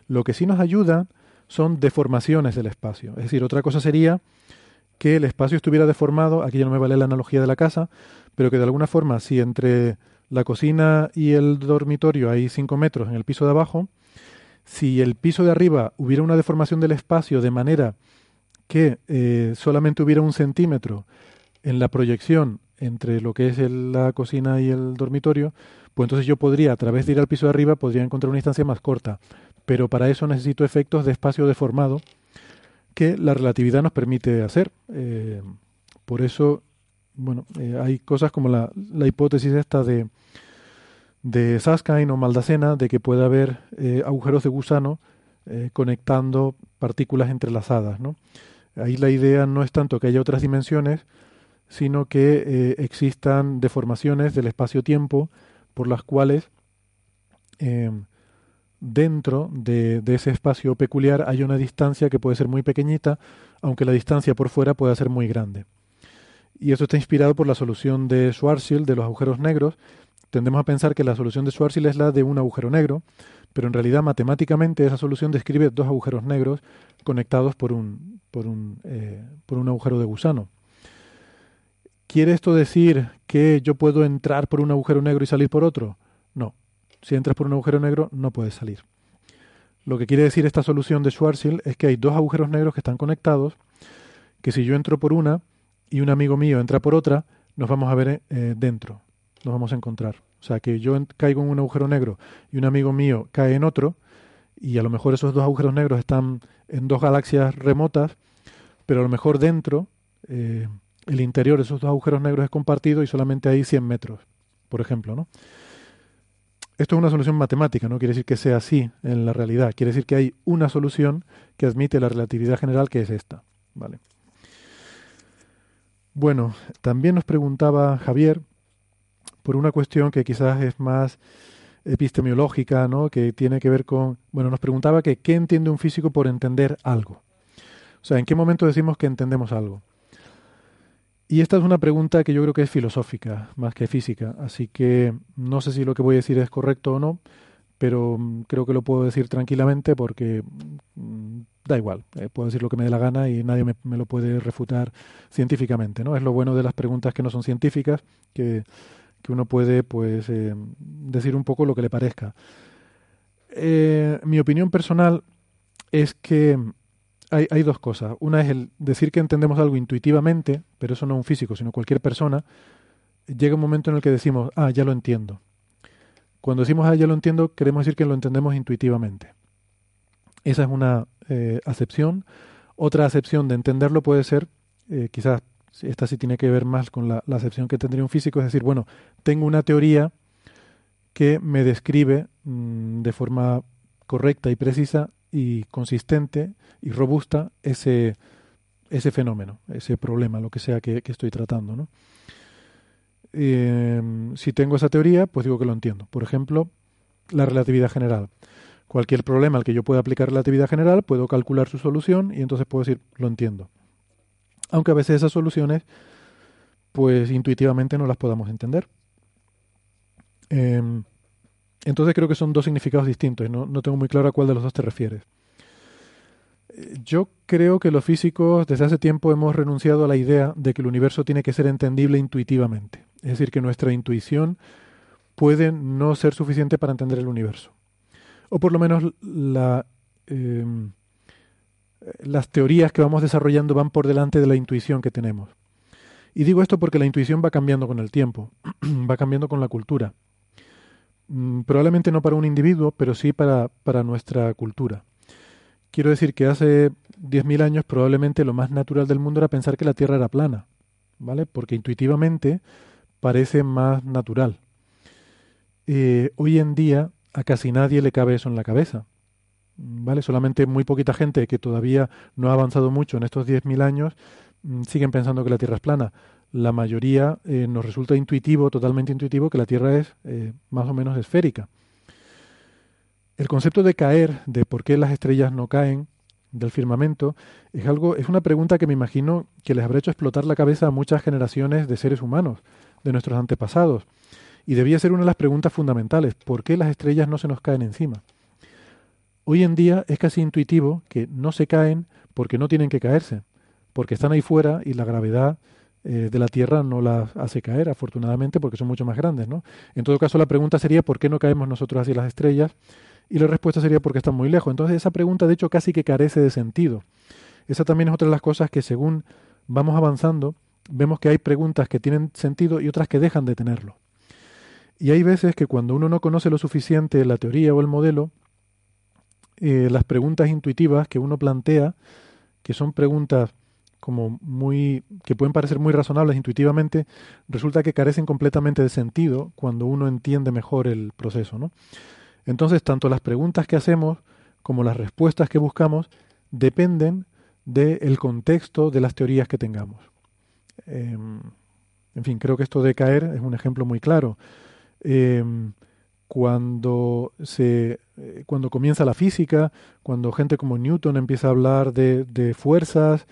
Lo que sí nos ayuda son deformaciones del espacio. Es decir, otra cosa sería que el espacio estuviera deformado, aquí ya no me vale la analogía de la casa, pero que de alguna forma, si entre la cocina y el dormitorio hay 5 metros en el piso de abajo, si el piso de arriba hubiera una deformación del espacio de manera que eh, solamente hubiera un centímetro en la proyección entre lo que es la cocina y el dormitorio, pues entonces yo podría, a través de ir al piso de arriba, podría encontrar una distancia más corta. Pero para eso necesito efectos de espacio deformado que la relatividad nos permite hacer. Eh, por eso, bueno, eh, hay cosas como la, la hipótesis esta de, de Saskine o Maldacena, de que puede haber eh, agujeros de gusano conectando partículas entrelazadas. ¿no? Ahí la idea no es tanto que haya otras dimensiones, sino que eh, existan deformaciones del espacio-tiempo por las cuales em, dentro de, ese espacio peculiar hay una distancia que puede ser muy pequeñita, aunque la distancia por fuera pueda ser muy grande. Y eso está inspirado por la solución de Schwarzschild de los agujeros negros. Tendemos a pensar que la solución de Schwarzschild es la de un agujero negro, pero en realidad matemáticamente esa solución describe dos agujeros negros conectados por un, por un, eh, por un agujero de gusano. ¿Quiere esto decir que yo puedo entrar por un agujero negro y salir por otro? No. Si entras por un agujero negro, no puedes salir. Lo que quiere decir esta solución de Schwarzschild es que hay dos agujeros negros que están conectados, que si yo entro por una y un amigo mío entra por otra, nos vamos a ver eh, dentro, nos vamos a encontrar. O sea, que yo caigo en un agujero negro y un amigo mío cae en otro, y a lo mejor esos dos agujeros negros están en dos galaxias remotas, pero a lo mejor dentro eh, el interior de esos dos agujeros negros es compartido y solamente hay 100 metros, por ejemplo, ¿no? Esto es una solución matemática, no quiere decir que sea así en la realidad, quiere decir que hay una solución que admite la relatividad general que es esta, ¿vale? Bueno, también nos preguntaba Javier por una cuestión que quizás es más epistemológica, ¿no? que tiene que ver con, bueno, nos preguntaba que qué entiende un físico por entender algo. O sea, ¿en qué momento decimos que entendemos algo? Y esta es una pregunta que yo creo que es filosófica más que física, así que no sé si lo que voy a decir es correcto o no, pero mm, creo que lo puedo decir tranquilamente porque mm, da igual, eh, puedo decir lo que me dé la gana y nadie me, lo puede refutar científicamente, ¿no? Es lo bueno de las preguntas que no son científicas, que, uno puede pues eh, decir un poco lo que le parezca. Eh, mi opinión personal es que hay, dos cosas. Una es el decir que entendemos algo intuitivamente, pero eso no un físico, sino cualquier persona. Llega un momento en el que decimos, ah, ya lo entiendo. Cuando decimos, ah, ya lo entiendo, queremos decir que lo entendemos intuitivamente. Esa es una eh, acepción. Otra acepción de entenderlo puede ser, eh, quizás esta sí tiene que ver más con la, acepción que tendría un físico, es decir, bueno, tengo una teoría que me describe mm, de forma correcta y precisa y consistente y robusta ese, ese fenómeno, ese problema, lo que sea que, estoy tratando. ¿no? Em, si tengo esa teoría, pues digo que lo entiendo. Por ejemplo, la relatividad general. Cualquier problema al que yo pueda aplicar relatividad general, puedo calcular su solución y entonces puedo decir, lo entiendo. Aunque a veces esas soluciones, pues intuitivamente no las podamos entender. Em, entonces creo que son dos significados distintos y no, tengo muy claro a cuál de los dos te refieres. Yo creo que los físicos desde hace tiempo hemos renunciado a la idea de que el universo tiene que ser entendible intuitivamente. Es decir, que nuestra intuición puede no ser suficiente para entender el universo. O por lo menos em, las teorías que vamos desarrollando van por delante de la intuición que tenemos. Y digo esto porque la intuición va cambiando con el tiempo, <clears throat> va cambiando con la cultura. Mm, probablemente no para un individuo, pero sí para, para nuestra cultura. Quiero decir que hace 10.000 años probablemente lo más natural del mundo era pensar que la Tierra era plana, ¿vale? Porque intuitivamente parece más natural. Eh, hoy en día a casi nadie le cabe eso en la cabeza, ¿vale? Solamente muy poquita gente que todavía no ha avanzado mucho en estos 10.000 años mm, siguen pensando que la Tierra es plana la mayoría eh, nos resulta intuitivo, totalmente intuitivo, que la Tierra es eh, más o menos esférica. el concepto de caer, de por qué las estrellas no caen del firmamento, es algo, es una pregunta que me imagino que les habrá hecho explotar la cabeza a muchas generaciones de seres humanos, de nuestros antepasados. Y debía ser una de las preguntas fundamentales, ¿por qué las estrellas no se nos caen encima? Hoy en día es casi intuitivo que no se caen porque no tienen que caerse, porque están ahí fuera y la gravedad eh, de la Tierra no las hace caer, afortunadamente, porque son mucho más grandes. ¿no? En todo caso, la pregunta sería ¿por qué no caemos nosotros hacia las estrellas? Y la respuesta sería porque están muy lejos. Entonces esa pregunta, de hecho, casi que carece de sentido. Esa también es otra de las cosas que según vamos avanzando, vemos que hay preguntas que tienen sentido y otras que dejan de tenerlo. Y hay veces que cuando uno no conoce lo suficiente la teoría o el modelo, eh, las preguntas intuitivas que uno plantea, que son preguntas como muy que pueden parecer muy razonables intuitivamente, resulta que carecen completamente de sentido cuando uno entiende mejor el proceso, ¿no? Entonces, tanto las preguntas que hacemos como las respuestas que buscamos dependen del contexto de las teorías que tengamos. Em, en fin, creo que esto de caer es un ejemplo muy claro. Em, cuando, se, eh, cuando comienza la física, cuando gente como Newton empieza a hablar de, fuerzas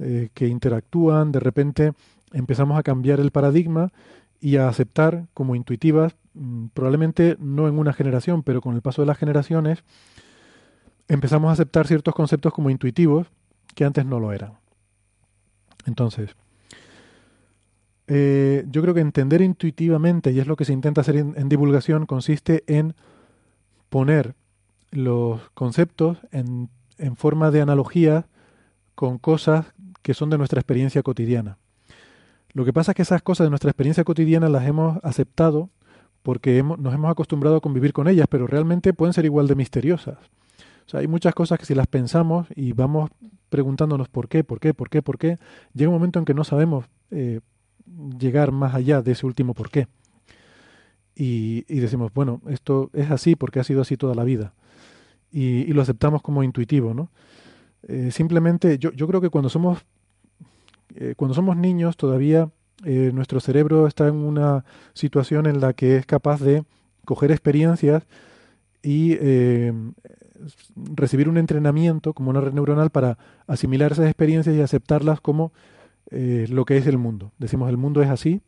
eh, que interactúan, de repente empezamos a cambiar el paradigma y a aceptar como intuitivas, mm, probablemente no en una generación, pero con el paso de las generaciones, empezamos a aceptar ciertos conceptos como intuitivos que antes no lo eran. Entonces, eh, yo creo que entender intuitivamente, y es lo que se intenta hacer en, divulgación, consiste en poner los conceptos en, forma de analogía con cosas que son de nuestra experiencia cotidiana. Lo que pasa es que esas cosas de nuestra experiencia cotidiana las hemos aceptado porque nos hemos acostumbrado a convivir con ellas, pero realmente pueden ser igual de misteriosas. Hay muchas cosas que si las pensamos y vamos preguntándonos por qué, por qué, por qué, por qué, llega un momento en que no sabemos eh, llegar más allá de ese último por qué. Y, decimos, bueno, esto es así porque ha sido así toda la vida. Y, lo aceptamos como intuitivo, ¿no? Eh, simplemente, yo, yo creo que cuando somos eh, cuando somos niños todavía eh, nuestro cerebro está en una situación en la que es capaz de coger experiencias y recibir un entrenamiento como una red neuronal para asimilar esas experiencias y aceptarlas como lo que es el mundo. Decimos el mundo es así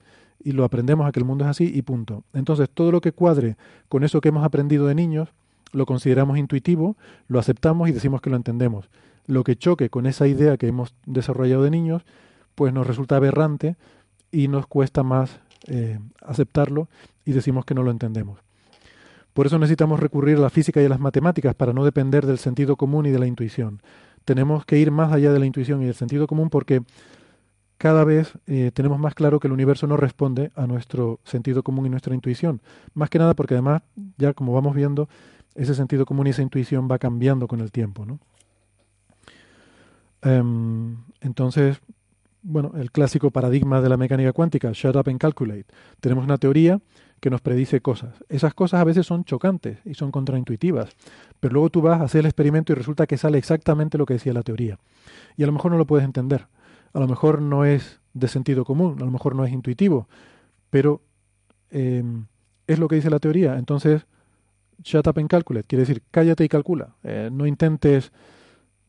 y lo aprendemos a que el mundo es así y punto. Entonces todo lo que cuadre con eso que hemos aprendido de niños lo consideramos intuitivo, lo aceptamos y decimos que lo entendemos. Lo que choque con esa idea que hemos desarrollado de niños pues nos resulta aberrante y nos cuesta más eh, aceptarlo y decimos que no lo entendemos. Por eso necesitamos recurrir a la física y a las matemáticas para no depender del sentido común y de la intuición. Tenemos que ir más allá de la intuición y del sentido común porque cada vez eh, tenemos más claro que el universo no responde a nuestro sentido común y nuestra intuición. Más que nada porque además, ya como vamos viendo, ese sentido común y esa intuición va cambiando con el tiempo. ¿no? Em, entonces, bueno, el clásico paradigma de la mecánica cuántica, shut up and calculate. Tenemos una teoría que nos predice cosas. Esas cosas a veces son chocantes y son contraintuitivas, pero luego tú vas a hacer el experimento y resulta que sale exactamente lo que decía la teoría. Y a lo mejor no lo puedes entender, a lo mejor no es de sentido común, a lo mejor no es intuitivo, pero em, es lo que dice la teoría. Entonces, shut up and calculate, quiere decir cállate y calcula. Eh, no intentes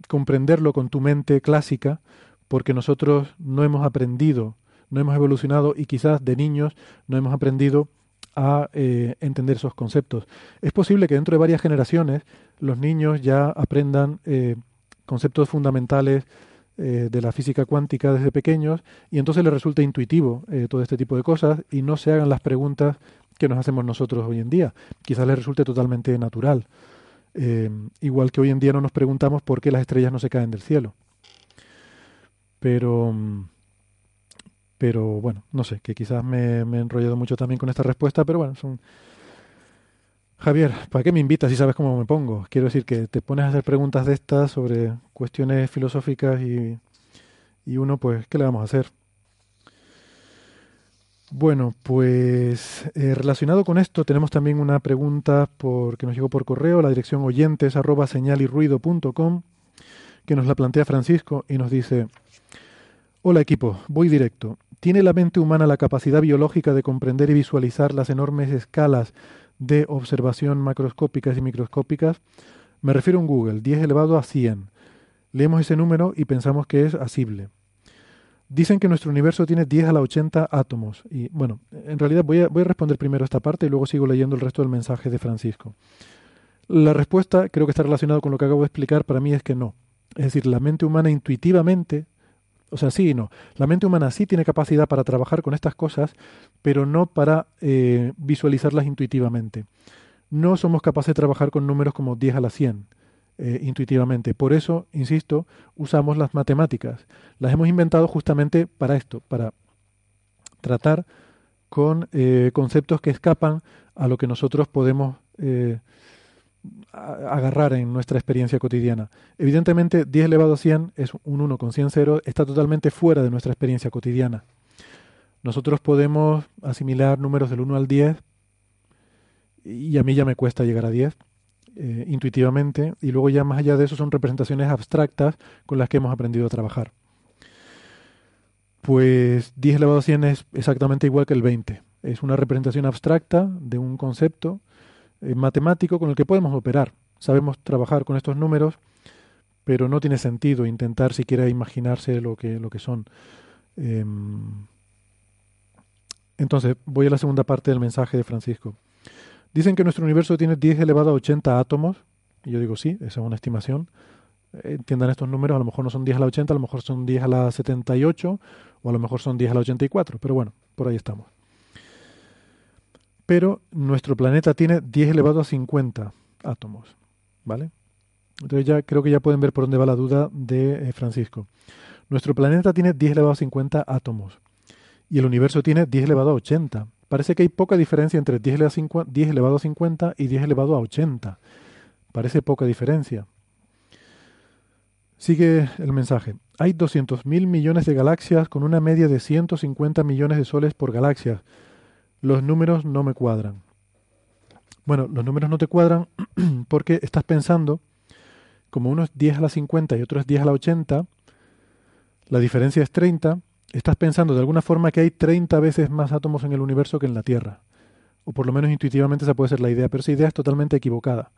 comprenderlo con tu mente clásica, porque nosotros no hemos aprendido, no hemos evolucionado y quizás de niños no hemos aprendido a eh, entender esos conceptos. Es posible que dentro de varias generaciones los niños ya aprendan eh, conceptos fundamentales eh, de la física cuántica desde pequeños y entonces les resulte intuitivo todo este tipo de cosas y no se hagan las preguntas que nos hacemos nosotros hoy en día. Quizás les resulte totalmente natural. igual que hoy en día no nos preguntamos por qué las estrellas no se caen del cielo. Pero, pero bueno, no sé, que quizás me, he enrollado mucho también con esta respuesta, pero bueno, son... Javier, ¿para qué me invitas si sabes cómo me pongo? Quiero decir que te pones a hacer preguntas de estas sobre cuestiones filosóficas y, y uno, pues, ¿qué le vamos a hacer? Bueno, pues eh, relacionado con esto tenemos también una pregunta por, que nos llegó por correo, la dirección oyentes arroba que nos la plantea Francisco y nos dice, Hola equipo, voy directo. ¿Tiene la mente humana la capacidad biológica de comprender y visualizar las enormes escalas de observación macroscópicas y microscópicas, me refiero a un Google, 10 elevado a 100. Leemos ese número y pensamos que es asible. Dicen que nuestro universo tiene 10 a la 80 átomos. Y bueno, en realidad voy a, voy a responder primero esta parte y luego sigo leyendo el resto del mensaje de Francisco. La respuesta, creo que está relacionado con lo que acabo de explicar, para mí es que no. Es decir, la mente humana intuitivamente, o sea, sí y no, la mente humana sí tiene capacidad para trabajar con estas cosas, pero no para eh, visualizarlas intuitivamente. No somos capaces de trabajar con números como 10 a la 100 eh, intuitivamente. Por eso, insisto, usamos las matemáticas. Las hemos inventado justamente para esto, para tratar con eh, conceptos que escapan a lo que nosotros podemos agarrar en nuestra experiencia cotidiana. Evidentemente, 10 elevado a 100 es un 1 con 100 cero, está totalmente fuera de nuestra experiencia cotidiana. Nosotros podemos asimilar números del 1 al 10 y a mí ya me cuesta llegar a 10 eh, intuitivamente y luego ya más allá de eso son representaciones abstractas con las que hemos aprendido a trabajar. Pues 10 elevado a 100 es exactamente igual que el 20. Es una representación abstracta de un concepto eh, matemático con el que podemos operar. Sabemos trabajar con estos números, pero no tiene sentido intentar siquiera imaginarse lo que, lo que son. Em, entonces, voy a la segunda parte del mensaje de Francisco. Dicen que nuestro universo tiene 10 elevado a 80 átomos. Y yo digo, sí, esa es una estimación. Entiendan estos números, a lo mejor no son 10 a la 80, a lo mejor son 10 a la 78 o a lo mejor son 10 a la 84. Pero bueno, por ahí estamos pero nuestro planeta tiene 10 elevado a 50 átomos, ¿vale? Entonces ya creo que ya pueden ver por dónde va la duda de eh, Francisco. Nuestro planeta tiene 10 elevado a 50 átomos y el universo tiene 10 elevado a 80. Parece que hay poca diferencia entre 10 elevado a 50 y 10 elevado a 80. Parece poca diferencia. Sigue el mensaje. Hay 200.000 millones de galaxias con una media de 150 millones de soles por galaxia los números no me cuadran. Bueno, los números no te cuadran <clears throat> porque estás pensando, como uno es 10 a la 50 y otro es 10 a la 80, la diferencia es 30, estás pensando de alguna forma que hay 30 veces más átomos en el universo que en la Tierra. O por lo menos intuitivamente esa puede ser la idea, pero esa idea es totalmente equivocada.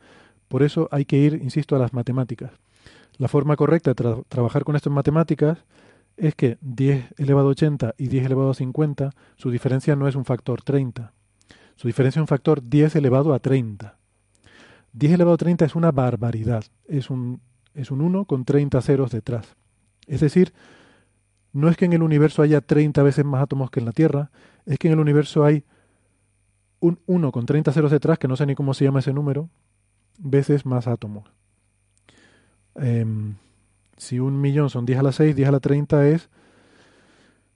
Por eso hay que ir, insisto, a las matemáticas. La forma correcta de trabajar con esto en matemáticas es que 10 elevado a 80 y 10 elevado a 50, su diferencia no es un factor 30. Su diferencia es un factor 10 elevado a 30. 10 elevado a 30 es una barbaridad. Es un, es un 1 con 30 ceros detrás. Es decir, no es que en el universo haya 30 veces más átomos que en la Tierra, es que en el universo hay un 1 con 30 ceros detrás, que no sé ni cómo se llama ese número, veces más átomos. Eh, si un millón son 10 a la 6, 10 a la 30 es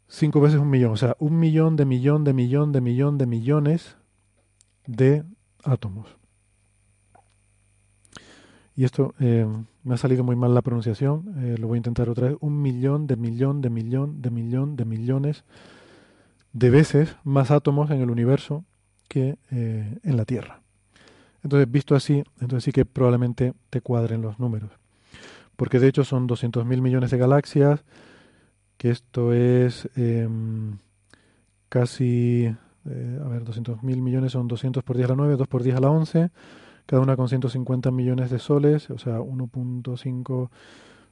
5 veces un millón. O sea, un millón de millón de millón de millón de millones de átomos. Y esto eh, me ha salido muy mal la pronunciación, eh, lo voy a intentar otra vez. Un millón de millón de millón de millón de millones de veces más átomos en el universo que eh, en la Tierra. Entonces, visto así, entonces sí que probablemente te cuadren los números porque de hecho son 200.000 millones de galaxias, que esto es em, casi, eh, a ver, 200.000 millones son 200 por 10 a la 9, 2 por 10 a la 11, cada una con 150 millones de soles, o sea, 1.5, o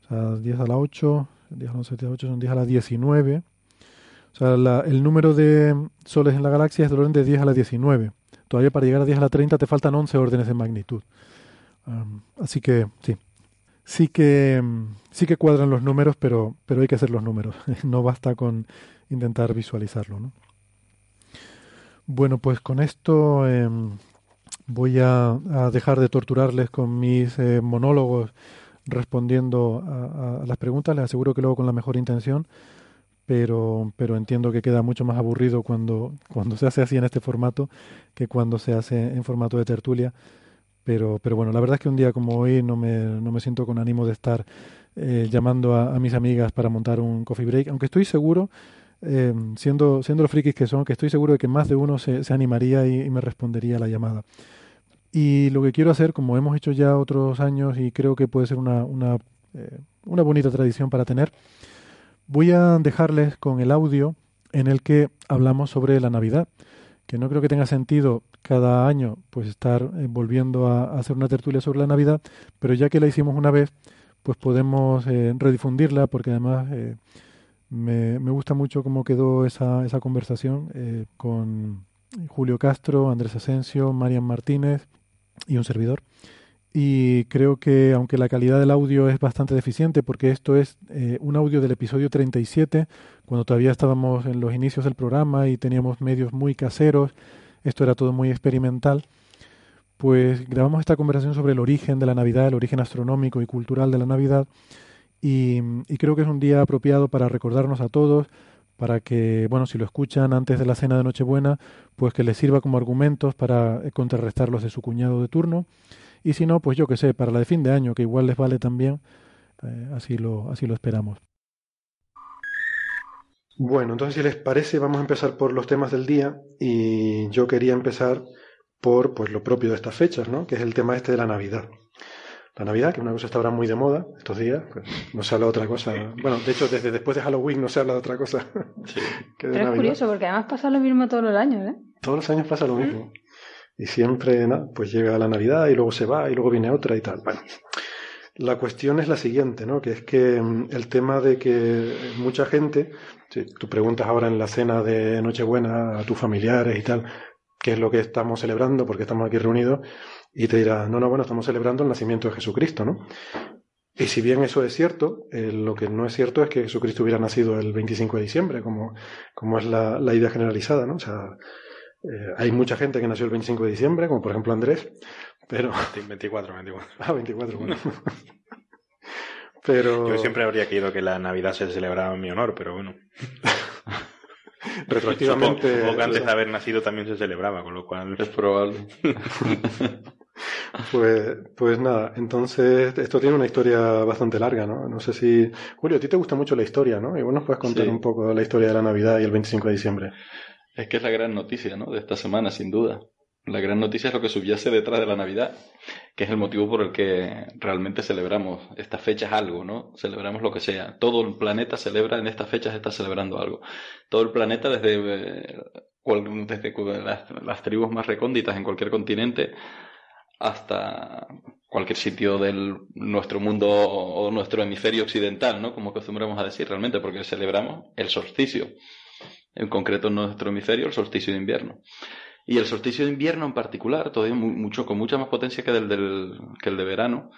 sea, 10 a la 8, 10 a la 11, 10 a la 8 son 10 a la 19. O sea, el número de soles en la galaxia es del orden de 10 a la 19. Todavía para llegar a 10 a la 30 te faltan 11 órdenes de magnitud. así que, sí, sí que, sí que cuadran los números, pero, pero hay que hacer los números. <laughs> no basta con intentar visualizarlo. ¿no? Bueno, pues con esto em, voy a, dejar de torturarles con mis eh, monólogos respondiendo a, las preguntas. Les aseguro que luego con la mejor intención, pero, pero entiendo que queda mucho más aburrido cuando, cuando se hace así en este formato que cuando se hace en formato de tertulia. Pero, pero bueno, la verdad es que un día como hoy no me, no me siento con ánimo de estar eh, llamando a, mis amigas para montar un coffee break, aunque estoy seguro, eh, siendo, siendo los frikis que son, que estoy seguro de que más de uno se, se animaría y, me respondería a la llamada. Y lo que quiero hacer, como hemos hecho ya otros años y creo que puede ser una, una, eh, una bonita tradición para tener, voy a dejarles con el audio en el que hablamos sobre la Navidad, que no creo que tenga sentido cada año pues estar eh, volviendo a, hacer una tertulia sobre la Navidad, pero ya que la hicimos una vez, pues podemos eh, redifundirla porque además eh, me, me, gusta mucho cómo quedó esa, esa conversación con Julio Castro, Andrés Asensio, Marian Martínez y un servidor. Y creo que aunque la calidad del audio es bastante deficiente, porque esto es un audio del episodio 37, cuando todavía estábamos en los inicios del programa y teníamos medios muy caseros, esto era todo muy experimental, pues grabamos esta conversación sobre el origen de la Navidad, el origen astronómico y cultural de la Navidad, y, creo que es un día apropiado para recordarnos a todos, para que, bueno, si lo escuchan antes de la cena de Nochebuena, pues que les sirva como argumentos para contrarrestar los de su cuñado de turno, y si no, pues yo que sé, para la de fin de año, que igual les vale también, eh, así, lo, así lo esperamos. Bueno, entonces si les parece vamos a empezar por los temas del día y yo quería empezar por pues lo propio de estas fechas, ¿no? Que es el tema este de la Navidad. La Navidad, que es una cosa está ahora muy de moda estos días, pues, no se habla de otra cosa. Bueno, de hecho desde después de Halloween no se habla de otra cosa. Sí. <laughs> Pero es curioso porque además pasa lo mismo todos los años, ¿eh? Todos los años pasa lo mismo. Y siempre, ¿no? pues llega la Navidad y luego se va y luego viene otra y tal. Bueno, la cuestión es la siguiente, ¿no? Que es que mm, el tema de que mucha gente, si tú preguntas ahora en la cena de Nochebuena a tus familiares y tal, qué es lo que estamos celebrando, porque estamos aquí reunidos, y te dirá, no, no, bueno, estamos celebrando el nacimiento de Jesucristo, ¿no? Y si bien eso es cierto, eh, lo que no es cierto es que Jesucristo hubiera nacido el 25 de diciembre, como, como es la, idea generalizada, ¿no? O sea, eh, hay mucha gente que nació el 25 de diciembre, como por ejemplo Andrés, pero... 24, 24. <laughs> Ah, 24, bueno. <laughs> pero... Yo siempre habría querido que la Navidad se celebrara en mi honor, pero bueno. <laughs> Retroactivamente... Supongo, que antes de haber nacido también se celebraba, con lo cual es probable. Pues, pues nada, entonces esto tiene una historia bastante larga, ¿no? No sé si... Julio, a ti te gusta mucho la historia, ¿no? Y vos nos puedes contar un poco la historia de la Navidad y el 25 de diciembre. Es que es la gran noticia, ¿no? De esta semana, sin duda. La gran noticia es lo que subyace detrás de la Navidad, que es el motivo por el que realmente celebramos estas fechas algo, ¿no? Celebramos lo que sea. Todo el planeta celebra en estas fechas, está celebrando algo. Todo el planeta, desde, eh, desde las, tribus más recónditas en cualquier continente hasta cualquier sitio de nuestro mundo o nuestro hemisferio occidental, ¿no? Como acostumbramos a decir realmente, porque celebramos el solsticio. En concreto en nuestro hemisferio, el solsticio de invierno. Y el solsticio de invierno en particular, todavía mucho, con mucha más potencia que, del, del, que el de verano,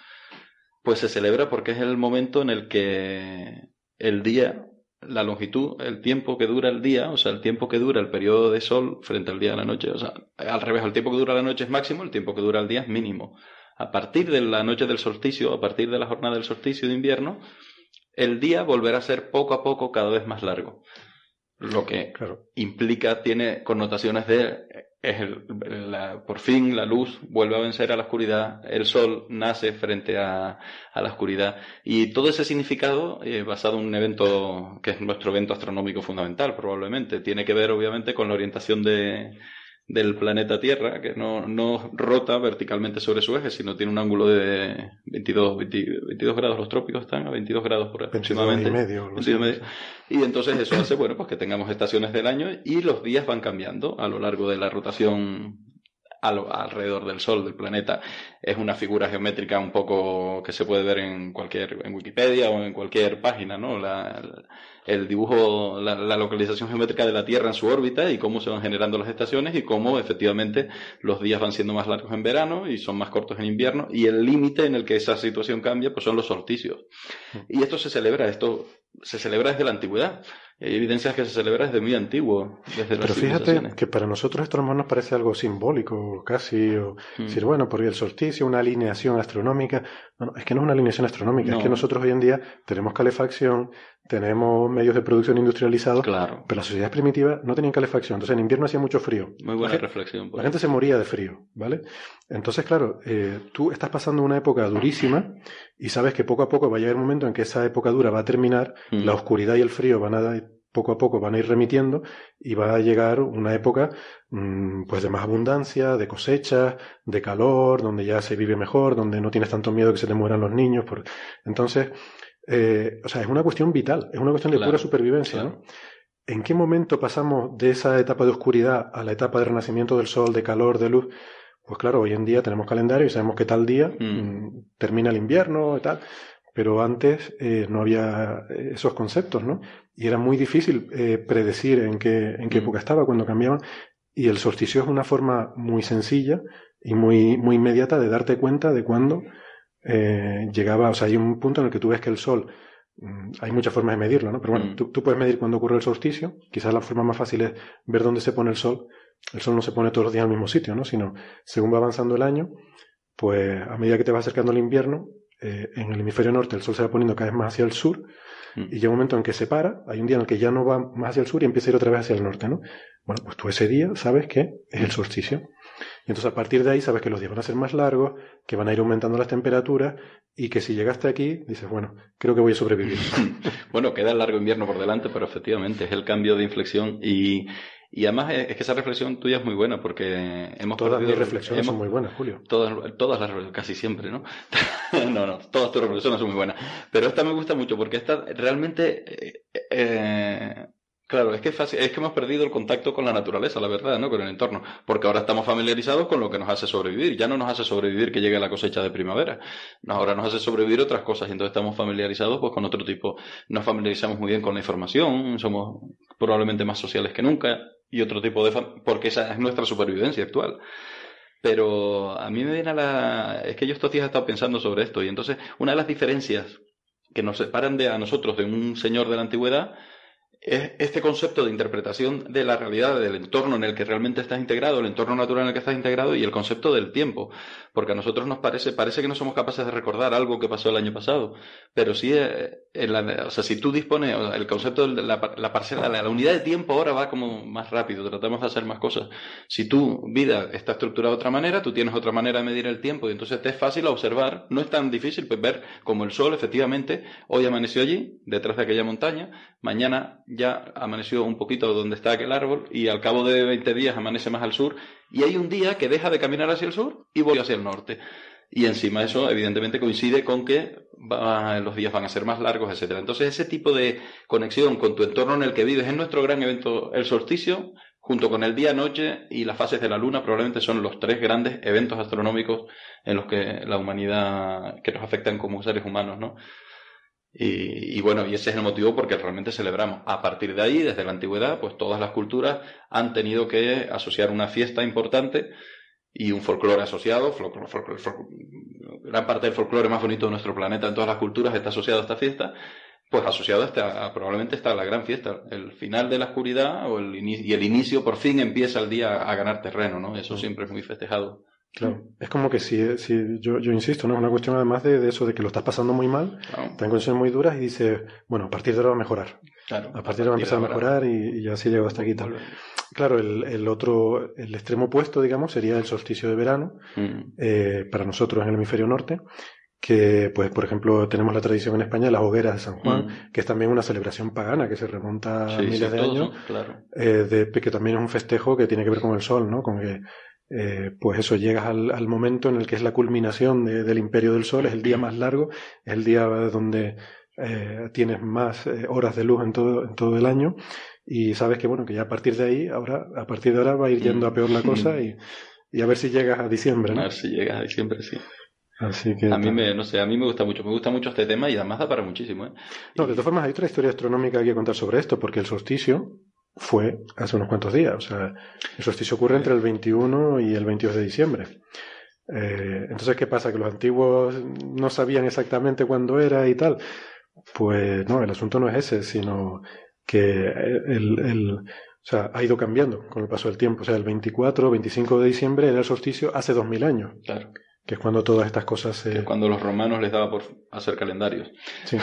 pues se celebra porque es el momento en el que el día, la longitud, el tiempo que dura el día, o sea, el tiempo que dura el periodo de sol frente al día de la noche, o sea, al revés, el tiempo que dura la noche es máximo, el tiempo que dura el día es mínimo. A partir de la noche del solsticio, a partir de la jornada del solsticio de invierno, el día volverá a ser poco a poco cada vez más largo lo que implica, tiene connotaciones de, es el, la, por fin la luz vuelve a vencer a la oscuridad, el sol nace frente a, a la oscuridad. Y todo ese significado, eh, basado en un evento que es nuestro evento astronómico fundamental probablemente, tiene que ver obviamente con la orientación de, del planeta Tierra, que no, no, rota verticalmente sobre su eje, sino tiene un ángulo de 22, 22 grados, los trópicos están a 22 grados por aproximadamente. Y medio, y entonces eso hace, bueno, pues que tengamos estaciones del año y los días van cambiando a lo largo de la rotación alrededor del Sol, del planeta. Es una figura geométrica un poco que se puede ver en cualquier, en Wikipedia o en cualquier página, ¿no? La, el dibujo, la, la, localización geométrica de la Tierra en su órbita y cómo se van generando las estaciones y cómo efectivamente los días van siendo más largos en verano y son más cortos en invierno y el límite en el que esa situación cambia pues son los solsticios. Mm. Y esto se celebra, esto se celebra desde la antigüedad. Hay evidencias que se celebra desde muy antiguo. Desde Pero fíjate que para nosotros esto nos parece algo simbólico, casi, o mm. decir, bueno, porque el solsticio, una alineación astronómica. No, es que no es una alineación astronómica, es que nosotros hoy en día tenemos calefacción, tenemos medios de producción industrializados, claro. pero las sociedades primitivas no tenían calefacción, entonces en invierno hacía mucho frío. Muy buena reflexión. La gente se moría de frío, ¿vale? Entonces, claro, eh, tú estás pasando una época durísima y sabes que poco a poco va a llegar un momento en que esa época dura va a terminar, mm. la oscuridad y el frío van a poco a poco van a ir remitiendo y va a llegar una época mm, pues de más abundancia, de cosecha, de calor, donde ya se vive mejor, donde no tienes tanto miedo que se te mueran los niños. Por... Entonces, eh, o sea, es una cuestión vital, es una cuestión de pura supervivencia, ¿no? ¿en qué momento pasamos de esa etapa de oscuridad a la etapa de renacimiento del sol, de calor, de luz? Pues claro, hoy en día tenemos calendario y sabemos que tal día mm. Mm, termina el invierno y tal, pero antes eh, no había eh, esos conceptos, ¿no? Y era muy difícil eh, predecir en qué, en qué mm. época estaba cuando cambiaban. Y el solsticio es una forma muy sencilla y muy, muy inmediata de darte cuenta de cuándo llegaba. O sea, hay un punto en el que tú ves que el sol hay muchas formas de medirlo, ¿no? Pero bueno, tú, tú, puedes medir cuándo ocurre el solsticio. Quizás la forma más fácil es ver dónde se pone el sol el sol no se pone todos los días al mismo sitio, ¿no? Sino, según va avanzando el año, pues a medida que te va acercando el invierno, eh, en el hemisferio norte el sol se va poniendo cada vez más hacia el sur mm. y llega un momento en que se para, hay un día en el que ya no va más hacia el sur y empieza a ir otra vez hacia el norte, ¿no? Bueno, pues tú ese día sabes que es el solsticio. Y entonces a partir de ahí sabes que los días van a ser más largos, que van a ir aumentando las temperaturas y que si llegaste aquí dices, bueno, creo que voy a sobrevivir. <laughs> bueno, queda el largo invierno por delante, pero efectivamente es el cambio de inflexión y, y además es que esa reflexión tuya es muy buena porque hemos Todas mis reflexiones son muy buenas, Julio. Todas, todas las casi siempre, ¿no? <laughs> no, no, todas tus reflexiones son muy buenas. Pero esta me gusta mucho porque esta realmente eh, eh, Claro, es que, es, fácil, es que hemos perdido el contacto con la naturaleza, la verdad, ¿no? Con el entorno. Porque ahora estamos familiarizados con lo que nos hace sobrevivir. Ya no nos hace sobrevivir que llegue la cosecha de primavera. ahora nos hace sobrevivir otras cosas. Y entonces estamos familiarizados pues, con otro tipo. Nos familiarizamos muy bien con la información. Somos probablemente más sociales que nunca. Y otro tipo de... Porque esa es nuestra supervivencia actual. Pero a mí me viene a la... Es que yo estos días he estado pensando sobre esto. Y entonces, una de las diferencias que nos separan de a nosotros de un señor de la antigüedad es este concepto de interpretación de la realidad, del entorno en el que realmente estás integrado, el entorno natural en el que estás integrado y el concepto del tiempo. Porque a nosotros nos parece, parece que no somos capaces de recordar algo que pasó el año pasado. Pero sí, eh, o sea, si tú dispones, el concepto de la, la parcela, la, unidad de tiempo ahora va como más rápido, tratamos de hacer más cosas. Si tu vida está estructurada de otra manera, tú tienes otra manera de medir el tiempo y entonces te es fácil observar, no es tan difícil pues, ver como el sol efectivamente hoy amaneció allí, detrás de aquella montaña, mañana ya amaneció un poquito donde está aquel árbol y al cabo de 20 días amanece más al sur y hay un día que deja de caminar hacia el sur y vuelve hacia el norte. Y encima eso evidentemente coincide con que los días van a ser más largos, etcétera. Entonces ese tipo de conexión con tu entorno en el que vives es nuestro gran evento, el solsticio, junto con el día-noche y las fases de la luna, probablemente son los tres grandes eventos astronómicos en los que la humanidad, que nos afectan como seres humanos, ¿no? Y, bueno, y ese es el motivo porque realmente celebramos. A partir de ahí, desde la antigüedad, pues todas las culturas han tenido que asociar una fiesta importante y un folclore asociado. gran parte del folclore más bonito de nuestro planeta en todas las culturas está asociado a esta fiesta. Pues asociado a, probablemente está la gran fiesta, el final de la oscuridad o el y el inicio por fin empieza el día a ganar terreno, ¿no? Eso siempre es muy festejado. Claro, es como que si, si yo, yo insisto, ¿no? Es una cuestión además de, eso, de que lo estás pasando muy mal, claro. estás en condiciones muy duras y dices, bueno, a partir de ahora va a mejorar. Claro, a partir de ahora va a empezar a mejorar y, ya así llegó hasta aquí tal. Claro, el, el, otro, el extremo opuesto, digamos, sería el solsticio de verano, mm. eh, para nosotros en el hemisferio norte, que, pues, por ejemplo, tenemos la tradición en España, las hogueras de San Juan, mm. que es también una celebración pagana que se remonta a miles de años, claro. eh, de, que también es un festejo que tiene que ver con el sol, ¿no? Con que eh, pues eso, llegas al, momento en el que es la culminación del imperio del sol, es el día más largo, es el día donde eh, tienes más eh, horas de luz en todo, en todo el año y sabes que bueno, que ya a partir de ahí, ahora, a partir de ahora va a ir yendo a peor la cosa y, y a ver si llegas a diciembre. A ver si llegas a diciembre, sí. Así que a mí me, no sé, a mí me gusta mucho, me gusta mucho este tema y además da para muchísimo. ¿eh? No, de todas formas hay otra historia astronómica que contar sobre esto, porque el solsticio, fue hace unos cuantos días. O sea, el solsticio ocurre entre el 21 y el 22 de diciembre. Eh, entonces, ¿qué pasa? ¿Que los antiguos no sabían exactamente cuándo era y tal? Pues no, el asunto no es ese, sino que el, el, o sea, ha ido cambiando con el paso del tiempo. O sea, el 24 25 de diciembre era el solsticio hace 2000 años. Claro que es cuando todas estas cosas se... cuando los romanos les daba por hacer calendarios. Sí,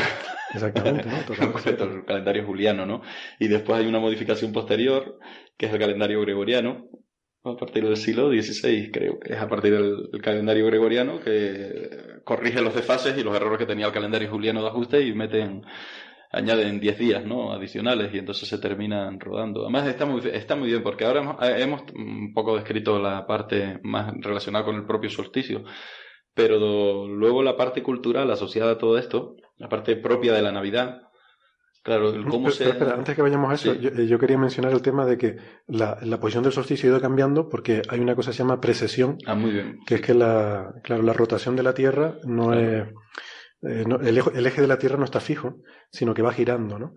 exactamente, ¿no? <laughs> el calendario juliano, ¿no? Y después hay una modificación posterior, que es el calendario gregoriano, a partir del siglo XVI, creo que es a partir del, calendario gregoriano que corrige los desfases y los errores que tenía el calendario juliano de ajuste y meten añaden 10 días ¿no? adicionales y entonces se terminan rodando. Además está muy, está muy bien porque ahora hemos, un poco descrito la parte más relacionada con el propio solsticio, pero luego la parte cultural asociada a todo esto, la parte propia de la Navidad, Claro, el cómo se... Espera, antes que vayamos a eso, eh, yo, quería mencionar el tema de que la, la, posición del solsticio ha ido cambiando porque hay una cosa que se llama precesión. Ah, muy bien. Que es que la, claro, la rotación de la Tierra no es... Eh, el, el, eje de la Tierra no está fijo, sino que va girando, ¿no?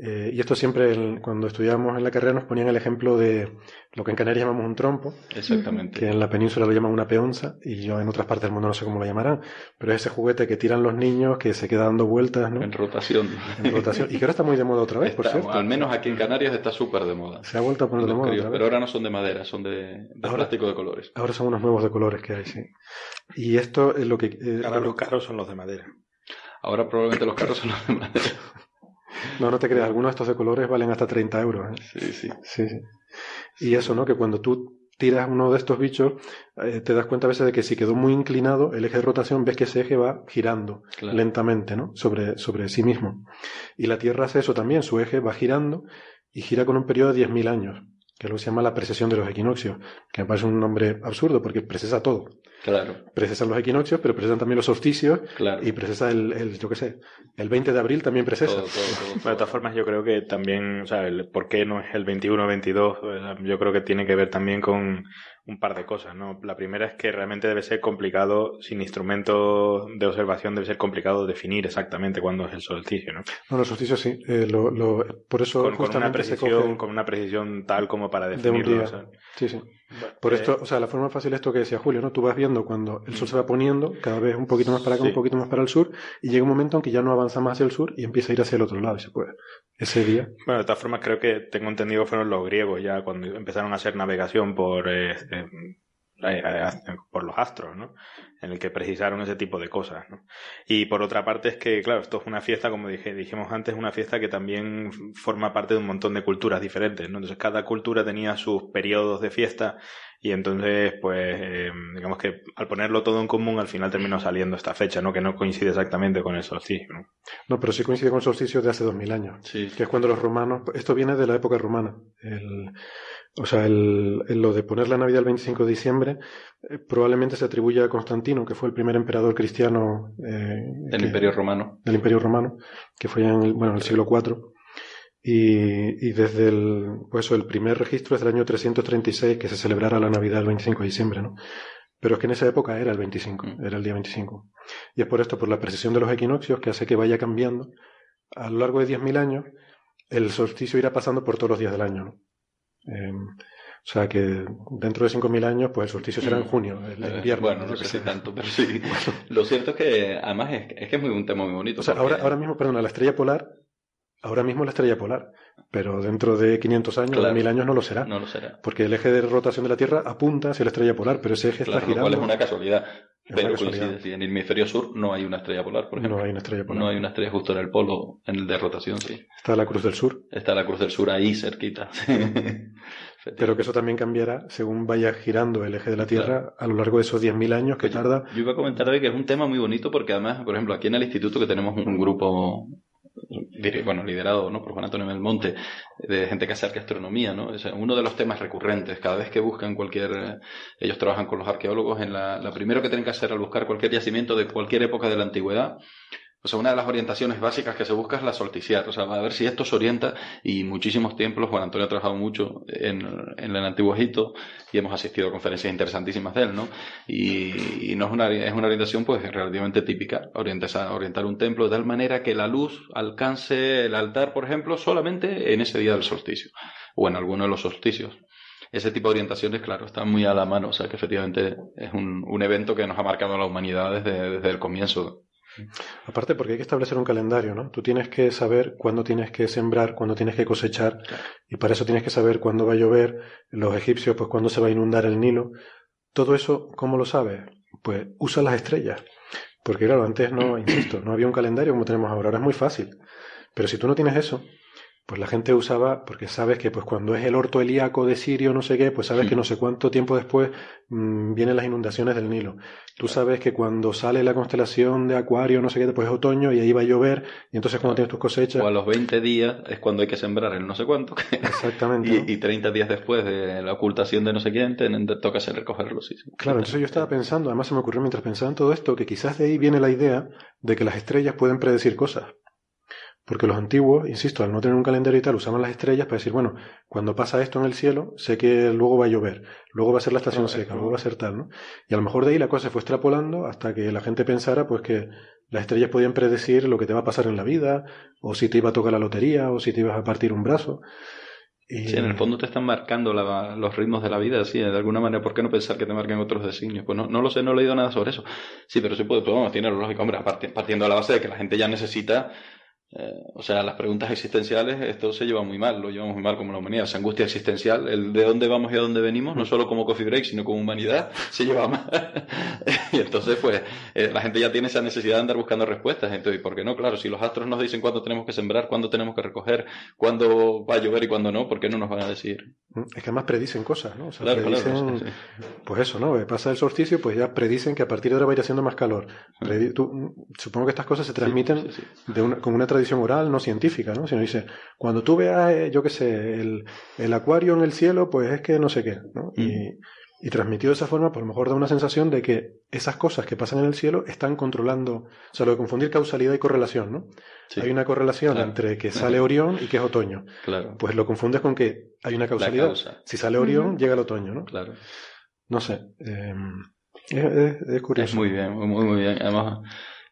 Eh, y esto siempre, cuando estudiábamos en la carrera, nos ponían el ejemplo de lo que en Canarias llamamos un trompo. Exactamente. Que en la península lo llaman una peonza, y yo en otras partes del mundo no sé cómo lo llamarán. Pero es ese juguete que tiran los niños, que se queda dando vueltas, ¿no? En rotación. En rotación. Y que ahora está muy de moda otra vez, por cierto. Al menos aquí en Canarias está súper de moda. Se ha vuelto a poner de moda. Pero ahora no son de madera, son de, plástico de colores. Ahora son unos nuevos de colores que hay, sí. Y esto es lo que. Eh, ahora los carros son los de madera. Ahora probablemente los carros son los de madera. <laughs> No, no te creas, algunos de estos de colores valen hasta 30 euros. ¿eh? Sí, sí. sí, Y eso, ¿no? Que cuando tú tiras uno de estos bichos, eh, te das cuenta a veces de que si quedó muy inclinado el eje de rotación, ves que ese eje va girando lentamente, ¿no? Sobre, sobre sí mismo. Y la Tierra hace eso también, su eje va girando y gira con un periodo de 10.000 años que es lo que se llama la precesión de los equinoccios, que me parece un nombre absurdo porque precesa todo. Claro. Precesan los equinoccios, pero precesan también los solsticios claro. y precesa el, el, yo qué sé, el 20 de abril también precesa. Todo, de todas formas, yo creo que también, o sea, el por qué no es el 21 o 22, yo creo que tiene que ver también con un par de cosas, ¿no? La primera es que realmente debe ser complicado, sin instrumento de observación, debe ser complicado definir exactamente cuándo es el solsticio, ¿no? No, el solsticio sí. Eh, lo, lo, por eso con, con una precisión, con una precisión tal como para definirlo. Sí, sí. Por esto, eh, o sea, la forma fácil es esto que decía Julio, ¿no? Tú vas viendo cuando el sol se va poniendo, cada vez un poquito más para acá, un poquito más para el sur, y llega un momento en que ya no avanza más hacia el sur y empieza a ir hacia el otro lado, y se puede. Ese día. Bueno, de todas formas, creo que tengo entendido que fueron los griegos ya cuando empezaron a hacer navegación por, eh, eh, por los astros, ¿no? En el que precisaron ese tipo de cosas, ¿no? Y por otra parte es que, claro, esto es una fiesta, como dije, dijimos antes, una fiesta que también forma parte de un montón de culturas diferentes, ¿no? Entonces cada cultura tenía sus periodos de fiesta y entonces, pues, eh, digamos que al ponerlo todo en común, al final terminó saliendo esta fecha, ¿no? Que no coincide exactamente con el solsticio, ¿no? No, pero sí coincide con el solsticio de hace dos mil años. Sí. Que es cuando los romanos... Esto viene de la época romana. El, o sea, el, lo de poner la Navidad el 25 de diciembre eh, probablemente se atribuye a Constantino, que fue el primer emperador cristiano... Eh, del Imperio Romano. Del Imperio Romano, que fue en el, bueno, en el siglo IV. Y, y, desde el, pues el primer registro es del año 336 que se celebrara la Navidad el 25 de diciembre, ¿no? Pero es que en esa época era el 25, mm. era el día 25. Y es por esto, por la precisión de los equinoccios, que hace que vaya cambiando. A lo largo de 10.000 años, el solsticio irá pasando por todos los días del año, ¿no? Eh, o sea que dentro de 5.000 años, pues el solsticio será en junio, el eh, invierno. Bueno, no sé si tanto, pero <laughs> sí. Lo cierto es que, además, es, es, que es muy, un tema muy bonito. O sea, ahora, ahora mismo, perdona, la estrella polar Ahora mismo la estrella polar, pero dentro de 500 años, claro, 1000 años no lo será. No lo será. Porque el eje de rotación de la Tierra apunta hacia la estrella polar, pero ese eje claro, está girando. Lo cual es una casualidad. Es pero una casualidad. coincide, en el hemisferio sur no hay una estrella polar, por ejemplo. No hay una estrella polar. No hay una estrella justo en el polo, en el de rotación, sí. Está la Cruz del Sur. Está la Cruz del Sur ahí cerquita. <laughs> pero que eso también cambiará según vaya girando el eje de la Tierra claro. a lo largo de esos 10.000 años que tarda. Yo iba a comentar hoy que es un tema muy bonito porque además, por ejemplo, aquí en el instituto que tenemos un grupo bueno, liderado ¿no? por Juan Antonio Belmonte, de gente que hace astronomía, ¿no? Es uno de los temas recurrentes. Cada vez que buscan cualquier, ellos trabajan con los arqueólogos, en la, la primero que tienen que hacer al buscar cualquier yacimiento de cualquier época de la antigüedad, o sea, una de las orientaciones básicas que se busca es la solticiar, o sea, a ver si esto se orienta y muchísimos templos, Juan Antonio ha trabajado mucho en, en el Antiguo Egipto y hemos asistido a conferencias interesantísimas de él, ¿no? Y, y no es una, es una orientación pues relativamente típica, orientar, orientar un templo de tal manera que la luz alcance el altar, por ejemplo, solamente en ese día del solsticio o en alguno de los solsticios ese tipo de orientaciones, claro, están muy a la mano. O sea, que efectivamente es un, un evento que nos ha marcado a la humanidad desde, desde el comienzo. Aparte porque hay que establecer un calendario, ¿no? Tú tienes que saber cuándo tienes que sembrar, cuándo tienes que cosechar, y para eso tienes que saber cuándo va a llover, los egipcios, pues cuándo se va a inundar el Nilo. Todo eso, ¿cómo lo sabes? Pues usa las estrellas. Porque claro, antes no, insisto, no había un calendario como tenemos ahora, ahora es muy fácil. Pero si tú no tienes eso, pues la gente usaba, porque sabes que pues cuando es el orto helíaco de Sirio, no sé qué, pues sabes que no sé cuánto tiempo después mmm, vienen las inundaciones del Nilo. Tú sabes que cuando sale la constelación de Acuario, no sé qué, después es otoño y ahí va a llover, y entonces cuando tienes tus cosechas... O a los 20 días es cuando hay que sembrar el no sé cuánto. Exactamente. <laughs> y, y, 30 días después de la ocultación de no sé quién, te, te toca hacer recogerlo, sí. Claro, entonces yo estaba pensando, además se me ocurrió mientras pensaba en todo esto, que quizás de ahí viene la idea de que las estrellas pueden predecir cosas. Porque los antiguos, insisto, al no tener un calendario y tal, usaban las estrellas para decir, bueno, cuando pasa esto en el cielo, sé que luego va a llover, luego va a ser la estación seca, luego va a ser tal, ¿no? Y a lo mejor de ahí la cosa se fue extrapolando hasta que la gente pensara, pues que las estrellas podían predecir lo que te va a pasar en la vida, o si te iba a tocar la lotería, o si te ibas a partir un brazo. Y... Sí, en el fondo te están marcando los ritmos de la vida, sí, de alguna manera. ¿Por qué no pensar que te marquen otros designios? Pues no, no lo sé, no he leído nada sobre eso. Sí, pero sí puede, pues, bueno, tiene lógico, hombre, partiendo de la base de que la gente ya necesita eh, o sea, las preguntas existenciales, esto se lleva muy mal, lo llevamos muy mal como la humanidad. Esa angustia existencial, el de dónde vamos y a dónde venimos, no solo como coffee break, sino como humanidad, <laughs> se lleva mal. <laughs> y entonces, pues, eh, la gente ya tiene esa necesidad de andar buscando respuestas. Entonces, ¿y por qué no? Claro, si los astros nos dicen cuándo tenemos que sembrar, cuándo tenemos que recoger, cuándo va a llover y cuándo no, ¿por qué no nos van a decir? Mm, es que además predicen cosas, ¿no? O sea, predicen, pues eso, ¿no? Pasa el solsticio, pues ya predicen que a partir de ahora va a ir haciendo más calor. Mm, supongo que estas cosas se transmiten de una, con una tradición oral, no científica ¿no? Sino dice, cuando tú veas, eh, yo qué sé, el, el, acuario en el cielo, pues es que no sé qué, ¿no? Y, mm. y, transmitido de esa forma, por lo mejor da una sensación de que esas cosas que pasan en el cielo están controlando, o sea, lo de confundir causalidad y correlación, ¿no? Hay una correlación entre que sale Orión y que es otoño. Claro. Pues lo confundes con que hay una causalidad. Si sale Orión, llega el otoño, ¿no? Claro. No sé. Eh, es, curioso. Es muy bien, muy, muy bien. Además,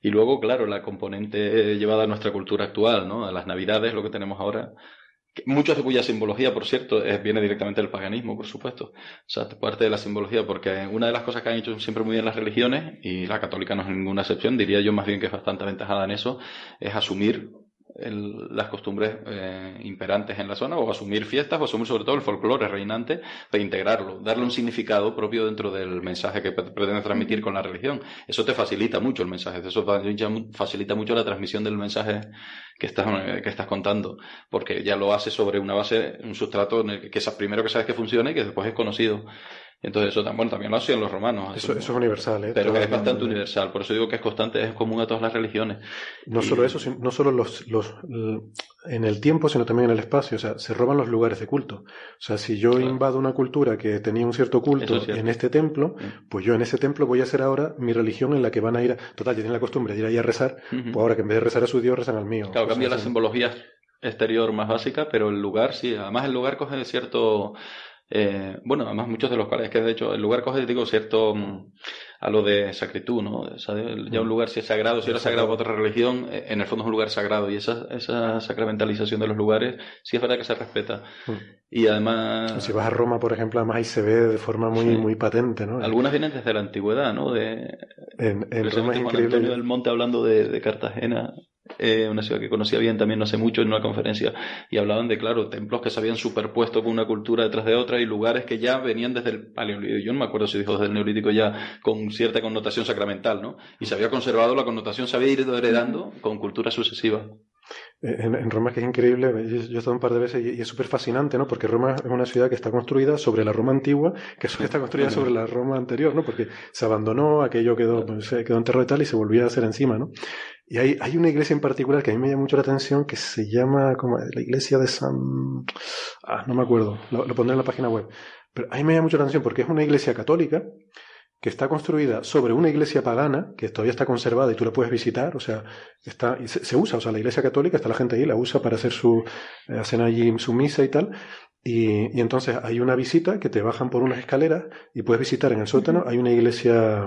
y luego, claro, la componente llevada a nuestra cultura actual, ¿no? A las navidades, lo que tenemos ahora. Mucho de cuya simbología, por cierto, viene directamente del paganismo, por supuesto. O sea, parte de la simbología, porque una de las cosas que han hecho siempre muy bien las religiones, y la católica no es ninguna excepción, diría yo más bien que es bastante aventajada en eso, es asumir las costumbres eh, imperantes en la zona, o asumir fiestas, o asumir sobre todo el folclore reinante, para integrarlo, darle un significado propio dentro del mensaje que pretende transmitir con la religión. Eso te facilita mucho el mensaje, eso facilita mucho la transmisión del mensaje que estás, eh, que estás contando, porque ya lo hace sobre una base, un sustrato en el que primero que sabes que funciona y que después es conocido. Entonces eso bueno, también lo hacían los romanos. Eso, es universal, ¿eh? Pero es bastante universal, por eso digo que es constante, es común a todas las religiones. No solo eso, no solo los, los, en el tiempo, sino también en el espacio, o sea, se roban los lugares de culto. O sea, si yo invado una cultura que tenía un cierto culto en este templo, mm. pues yo en ese templo voy a hacer ahora mi religión en la que van a ir, a, total, ya tienen la costumbre de ir ahí a rezar, pues ahora que en vez de rezar a su Dios, rezan al mío. Claro, cambia la simbología exterior más básica, pero el lugar sí, además el lugar coge cierto eh, bueno, además muchos de los cuales, que de hecho el lugar coge, digo, cierto mm, a lo de sacritud, ¿no? ya un lugar si es sagrado, si era sagrado para otra religión, eh, en el fondo es un lugar sagrado y esa, esa sacramentalización de los lugares sí es verdad que se respeta. Y además... Si vas a Roma, por ejemplo, además ahí se ve de forma muy, muy patente, ¿no? Algunas vienen desde la antigüedad, ¿no? De, en, en Roma es increíble. Antonio del Monte hablando de, de Cartagena, eh, una ciudad que conocía bien también no hace mucho en una conferencia, y hablaban de, claro, templos que se habían superpuesto con una cultura detrás de otra y lugares que ya venían desde el paleolítico. Yo no me acuerdo si dijo desde el neolítico ya con cierta connotación sacramental, ¿no? Y se había conservado la connotación, se había ido heredando con culturas sucesivas. Eh, en, Roma que es increíble, yo, he estado un par de veces y, es súper fascinante, ¿no? Porque Roma es una ciudad que está construida sobre la Roma antigua, que <laughs> está construida sobre la Roma anterior, ¿no? Porque se abandonó, aquello quedó, pues, quedó enterrado y tal, y se volvía a hacer encima, ¿no? Y hay, hay una iglesia en particular que a mí me llama mucho la atención que se llama como la iglesia de San... Ah, no me acuerdo, lo, pondré en la página web. Pero a mí me llama mucho la atención porque es una iglesia católica que está construida sobre una iglesia pagana que todavía está conservada y tú la puedes visitar, o sea, está, se, se, usa, o sea, la iglesia católica, está la gente ahí, la usa para hacer su, eh, hacen allí su misa y tal, y, y, entonces hay una visita que te bajan por unas escaleras y puedes visitar en el sótano, hay una iglesia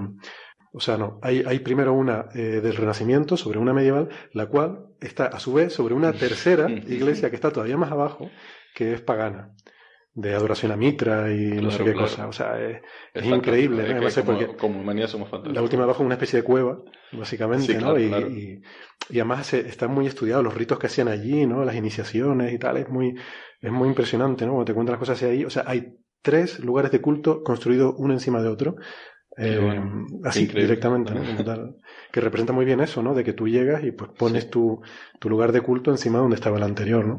o sea, no, hay, hay primero una eh, del Renacimiento sobre una medieval, la cual está a su vez sobre una tercera <laughs> iglesia que está todavía más abajo, que es pagana, de adoración a Mitra y no sé qué cosa. O sea, es, increíble. ¿no? como, como, humanidad somos fantásticos. La última abajo es una especie de cueva, básicamente, ¿no? Y, y, y, además están muy estudiados los ritos que hacían allí, ¿no? Las iniciaciones y tal. Es muy, es muy impresionante, ¿no? Cuando te cuentan las cosas ahí. O sea, hay tres lugares de culto construidos uno encima de otro eh, así, directamente, que representa muy bien eso, ¿no? De que tú llegas y pues pones tu, tu, lugar de culto encima donde estaba el anterior, ¿no?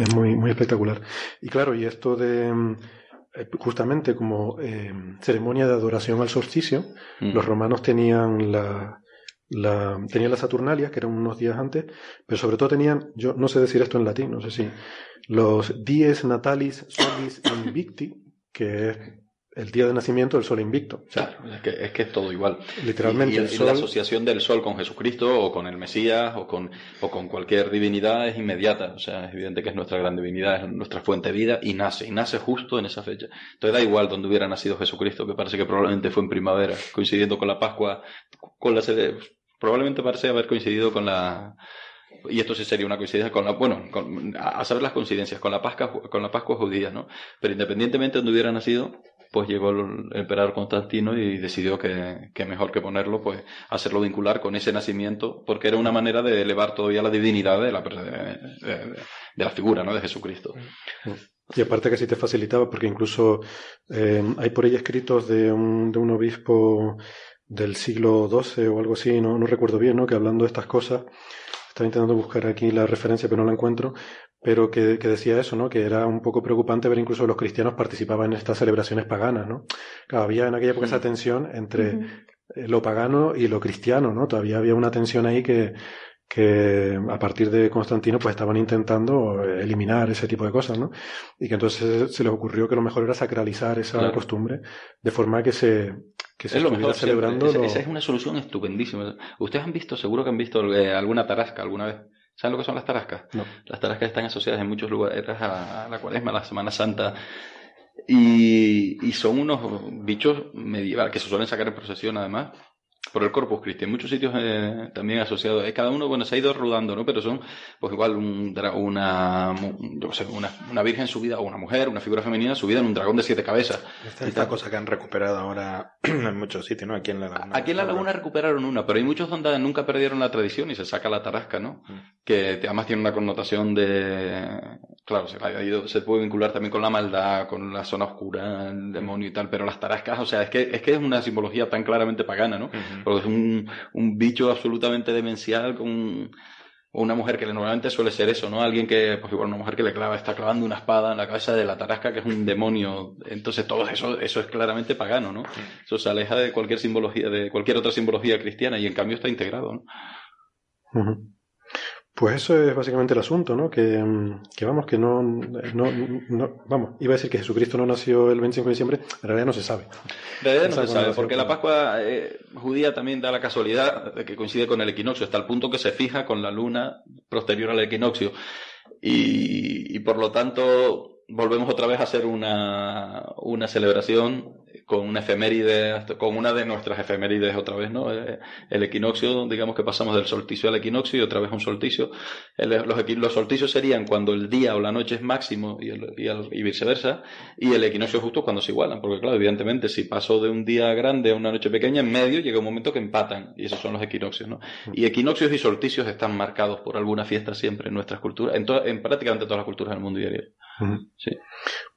Es muy, muy espectacular. Y claro, y esto de eh, justamente como eh, ceremonia de adoración al solsticio, mm. los romanos tenían la, la, tenían las Saturnalias, que eran unos días antes, pero sobre todo tenían, yo no sé decir esto en latín, no sé si, los dies natalis solis invicti, que es el día de nacimiento del sol invicto. claro, es que, es que es todo igual. Literalmente. Y, la asociación del sol con Jesucristo o con el Mesías o con, o con cualquier divinidad es inmediata. O sea, es evidente que es nuestra gran divinidad, es nuestra fuente de vida y nace, y nace justo en esa fecha. Entonces da igual donde hubiera nacido Jesucristo, que parece que probablemente fue en primavera, coincidiendo con la Pascua, con la probablemente parece haber coincidido con la y esto sí sería una coincidencia con la, bueno, a saber las coincidencias, con la Pascua, con la Pascua judía, ¿no? Pero independientemente de donde hubiera nacido, llegó el emperador Constantino y decidió que, mejor que ponerlo, pues hacerlo vincular con ese nacimiento, porque era una manera de elevar todavía la divinidad de la, de, la figura, ¿no? De Jesucristo. Y aparte que sí te facilitaba, porque incluso eh, hay por ahí escritos de un, de un obispo del siglo XII o algo así, no, no recuerdo bien, ¿no? Que hablando de estas cosas, estaba intentando buscar aquí la referencia, pero no la encuentro, pero que, decía eso, ¿no? Que era un poco preocupante ver incluso los cristianos participaban en estas celebraciones paganas, ¿no? había en aquella época esa tensión entre lo pagano y lo cristiano, ¿no? Todavía había una tensión ahí que, que a partir de Constantino pues estaban intentando eliminar ese tipo de cosas, ¿no? Y que entonces se les ocurrió que lo mejor era sacralizar esa costumbre de forma que se, que se es lo mejor celebrando. Esa, es una solución estupendísima. Ustedes han visto, seguro que han visto eh, alguna tarasca alguna vez. ¿Saben lo que son las tarascas? No. Las tarascas están asociadas en muchos lugares a, la cuaresma, a la Semana Santa. Y, y, son unos bichos medievales que se suelen sacar en procesión además por el Corpus Christi. En muchos sitios eh, también asociados. Eh, cada uno, bueno, se ha ido rodando, ¿no? Pero son, pues igual, una, una, una virgen subida, o una mujer, una figura femenina subida en un dragón de siete cabezas. Esta, esta cosa que han recuperado ahora <clears throat> en muchos sitios, ¿no? Aquí en la Laguna. Aquí en la Laguna recuperaron una, pero hay muchos donde nunca perdieron la tradición y se saca la tarasca, ¿no? Mm. Que además tiene una connotación de... Claro, se, ha ido, se puede vincular también con la maldad, con la zona oscura, el demonio y tal, pero las tarascas, o sea, es que es, que es una simbología tan claramente pagana, ¿no? porque es un, un bicho absolutamente demencial con una mujer que normalmente suele ser eso, ¿no? Alguien que, pues igual una mujer que le clava, está clavando una espada en la cabeza de la tarasca, que es un demonio. Entonces todo eso, eso es claramente pagano, ¿no? Eso se aleja de cualquier simbología, de cualquier otra simbología cristiana y en cambio está integrado, ¿no? Pues eso es básicamente el asunto, ¿no? Que, que vamos, que no, no, no, vamos, iba a decir que Jesucristo no nació el 25 de diciembre, en realidad no se sabe. En realidad no se sabe, porque la Pascua eh, judía también da la casualidad de que coincide con el equinoccio, hasta el punto que se fija con la luna posterior al equinoccio. Y, y por lo tanto, volvemos otra vez a hacer una, una celebración con una efeméride, con una de nuestras efemérides otra vez, ¿no? Eh, el equinoccio, digamos que pasamos del solsticio al equinoccio y otra vez un solsticio. los, los, solsticios serían cuando el día o la noche es máximo y, el, y, viceversa, y el equinoccio justo cuando se igualan, porque claro, evidentemente si paso de un día grande a una noche pequeña, en medio llega un momento que empatan, y esos son los equinoccios, ¿no? Y equinoccios y solsticios están marcados por alguna fiesta siempre en nuestras culturas, en, en prácticamente todas las culturas del mundo diario. Sí.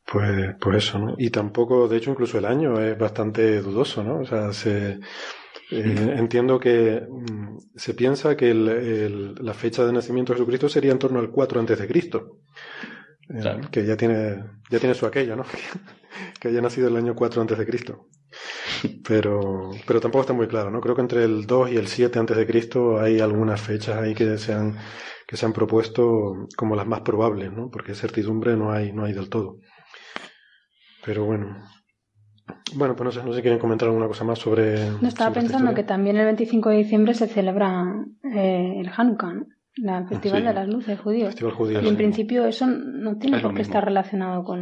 Pues, pues eso, ¿no? Y tampoco, de hecho, incluso el año es bastante dudoso, ¿no? O sea, se, eh, entiendo que mm, se piensa que el, la fecha de nacimiento de Jesucristo sería en torno al 4 antes de Cristo. Eh, que ya tiene, ya tiene su aquello, ¿no? <laughs> que haya nacido el año 4 antes de Cristo. Pero, pero tampoco está muy claro, ¿no? Creo que entre el 2 y el 7 antes de Cristo hay algunas fechas ahí que se han, que se han propuesto como las más probables, ¿no? Porque certidumbre no hay, no hay del todo. Pero bueno. Bueno, pues no sé, no sé si quieren comentar alguna cosa más sobre. No estaba pensando que también el 25 de diciembre se celebra eh, el Hanukkah, ¿no? La Festival de las Luces judío. judío. Y en principio eso no tiene por qué estar relacionado con,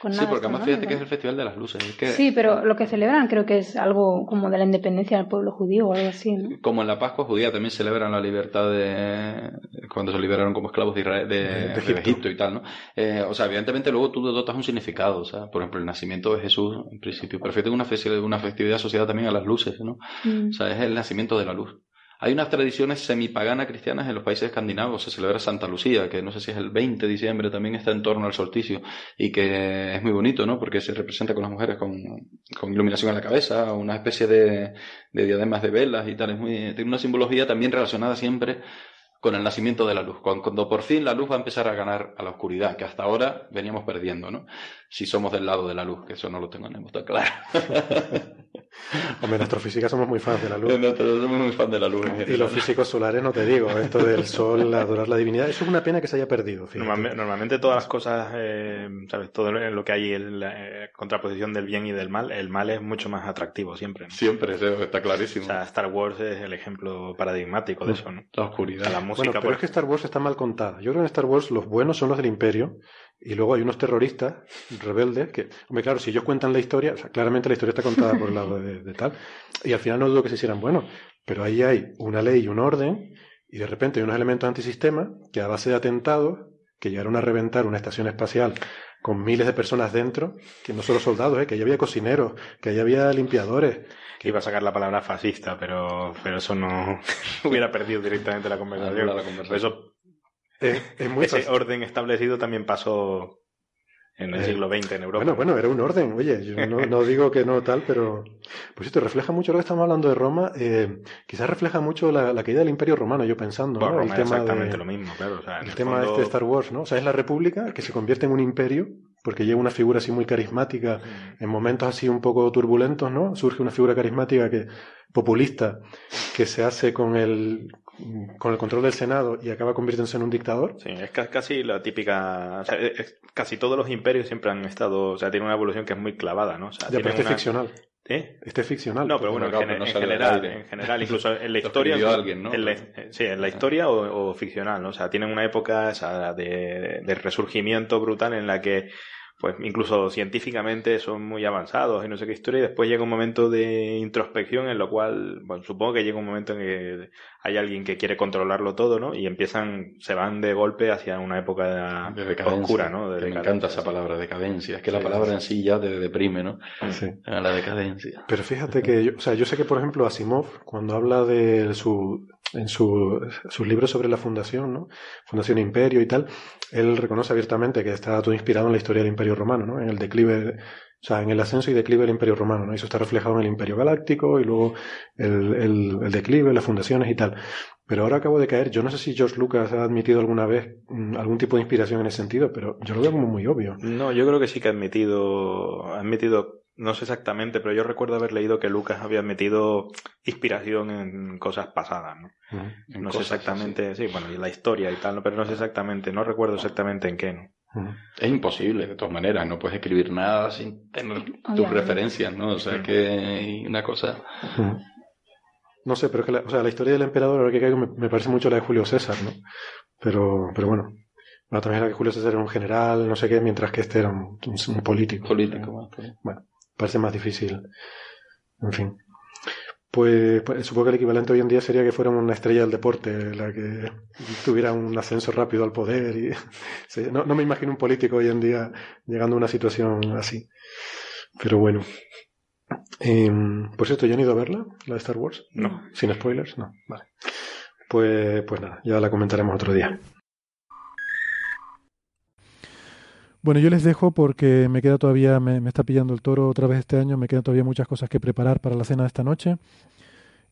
con nada. Sí, porque además fíjate que es el Festival de las Luces. Sí, pero lo que celebran creo que es algo como de la independencia del pueblo judío o algo así. ¿no? Como en la Pascua judía también celebran la libertad de. cuando se liberaron como esclavos de, Israel, de, Egipto. y tal, ¿no? Eh, o sea, evidentemente luego tú dotas un significado. O sea, por ejemplo, el nacimiento de Jesús, en principio. Pero fíjate una, una festividad asociada también a las luces, ¿no? Mm. O sea, es el nacimiento de la luz. Hay unas tradiciones semipaganas cristianas en los países escandinavos. Se celebra Santa Lucía, que no sé si es el 20 de diciembre, también está en torno al solsticio y que es muy bonito, ¿no? Porque se representa con las mujeres con, iluminación en la cabeza, una especie de, de diademas de velas y tal. Es muy, tiene una simbología también relacionada siempre con el nacimiento de la luz, cuando, por fin la luz va a empezar a ganar a la oscuridad, que hasta ahora veníamos perdiendo, ¿no? Si somos del lado de la luz, que eso no lo tenemos tan claro. <laughs> Hombre, en astrofísica somos muy fans de la luz. Nosotros somos muy fans de la luz. Y los físicos solares, no te digo, esto del sol, adorar la divinidad, eso es una pena que se haya perdido. Normalmente, normalmente, todas las cosas, eh, ¿sabes? Todo lo que hay en la eh, contraposición del bien y del mal, el mal es mucho más atractivo siempre. ¿no? Siempre, está clarísimo. O sea, Star Wars es el ejemplo paradigmático de eso, ¿no? La oscuridad. la música, bueno, pero es que Star Wars está mal contada. Yo creo que en Star Wars los buenos son los del Imperio y luego hay unos terroristas rebeldes que, hombre, claro, si ellos cuentan la historia, o sea, claramente la historia está contada por el lado de, tal, y al final no dudo que se hicieran buenos, pero ahí hay una ley y un orden, y de repente hay unos elementos antisistema que a base de atentados, que llegaron a reventar una estación espacial con miles de personas dentro, que no solo soldados, ¿eh? que ahí había cocineros, que ahí había limpiadores. Que iba a sacar la palabra fascista, pero, pero eso no <laughs> hubiera perdido directamente la conversación. La conversación. Eso muy Ese orden establecido también pasó en el eh, siglo XX en Europa. Bueno, bueno, era un orden. Oye, yo no, <laughs> digo que no tal, pero pues esto refleja mucho lo que estamos hablando de Roma. Eh, quizás refleja mucho la, caída del Imperio Romano, yo pensando. ¿no? el tema exactamente lo mismo, claro. el, tema este de Star Wars, ¿no? O sea, es la República que se convierte en un imperio porque llega una figura así muy carismática mm. en momentos así un poco turbulentos, ¿no? Surge una figura carismática que populista que se hace con el con el control del Senado y acaba convirtiéndose en un dictador. Sí, es casi la típica. O sea, casi todos los imperios siempre han estado. O sea, tiene una evolución que es muy clavada, ¿no? O sea, ya, pero este es ficcional. ¿Eh? Este es ficcional. No, pero bueno, en, general, en general, incluso en la historia. alguien, ¿no? sí, en la historia o, ficcional, ¿no? O sea, tienen una época de, de resurgimiento brutal en la que pues incluso científicamente son muy avanzados y no sé qué historia, y después llega un momento de introspección en lo cual, bueno, supongo que llega un momento en que hay alguien que quiere controlarlo todo, ¿no? Y empiezan, se van de golpe hacia una época de oscura, ¿no? me encanta esa palabra, decadencia. Es que la palabra en sí ya te deprime, ¿no? Sí. La decadencia. Pero fíjate que, yo, o sea, yo sé que, por ejemplo, Asimov, cuando habla de su en su, sus libros sobre la fundación, ¿no? Fundación Imperio y tal, él reconoce abiertamente que está todo inspirado en la historia del Imperio Romano, ¿no? En el declive, o sea, en el ascenso y declive del Imperio Romano, ¿no? Eso está reflejado en el Imperio Galáctico y luego el, el, el declive, las fundaciones y tal. Pero ahora acabo de caer, yo no sé si George Lucas ha admitido alguna vez mm, algún tipo de inspiración en ese sentido, pero yo lo veo como muy obvio. No, yo creo que sí que ha admitido, ha admitido no sé exactamente, pero yo recuerdo haber leído que Lucas había metido inspiración en cosas pasadas, ¿no? no sé exactamente, sí, bueno, y la historia y tal, ¿no? pero no sé exactamente, no recuerdo exactamente en qué, ¿no? Es imposible, de todas maneras, no puedes escribir nada sin tener tus referencias, ¿no? O sea, que hay una cosa... No sé, pero es que la, o sea, la historia del emperador, ahora que caigo, me, parece mucho la de Julio César, ¿no? Pero, pero bueno, la también era que Julio César era un general, no sé qué, mientras que este era un, político. Político, Bueno, parece más difícil. En fin. Pues, pues, supongo que el equivalente hoy en día sería que fuera una estrella del deporte, la que tuviera un ascenso rápido al poder. Y, <laughs> no, me imagino un político hoy en día llegando a una situación así. Pero bueno. Eh, por cierto, ¿ya han ido a verla, la de Star Wars? No. ¿Sin spoilers? No. Vale. Pues, pues nada, ya la comentaremos otro día. Bueno, yo les dejo porque me queda todavía, me, está pillando el toro otra vez este año, me quedan todavía muchas cosas que preparar para la cena de esta noche.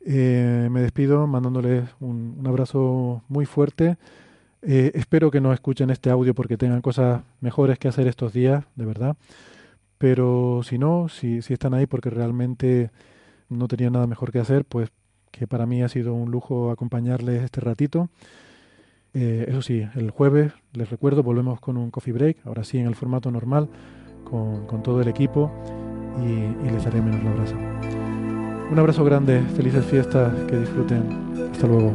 Eh, me despido mandándoles un, abrazo muy fuerte. Eh, espero que no escuchen este audio porque tengan cosas mejores que hacer estos días, de verdad. Pero si no, si, si están ahí porque realmente no tenían nada mejor que hacer, pues que para mí ha sido un lujo acompañarles este ratito. Eh, eso sí, el jueves, les recuerdo, volvemos con un coffee break, ahora sí en el formato normal, con, con todo el equipo y, y les daré menos la abrazo. Un abrazo grande, felices fiestas, que disfruten. Hasta luego.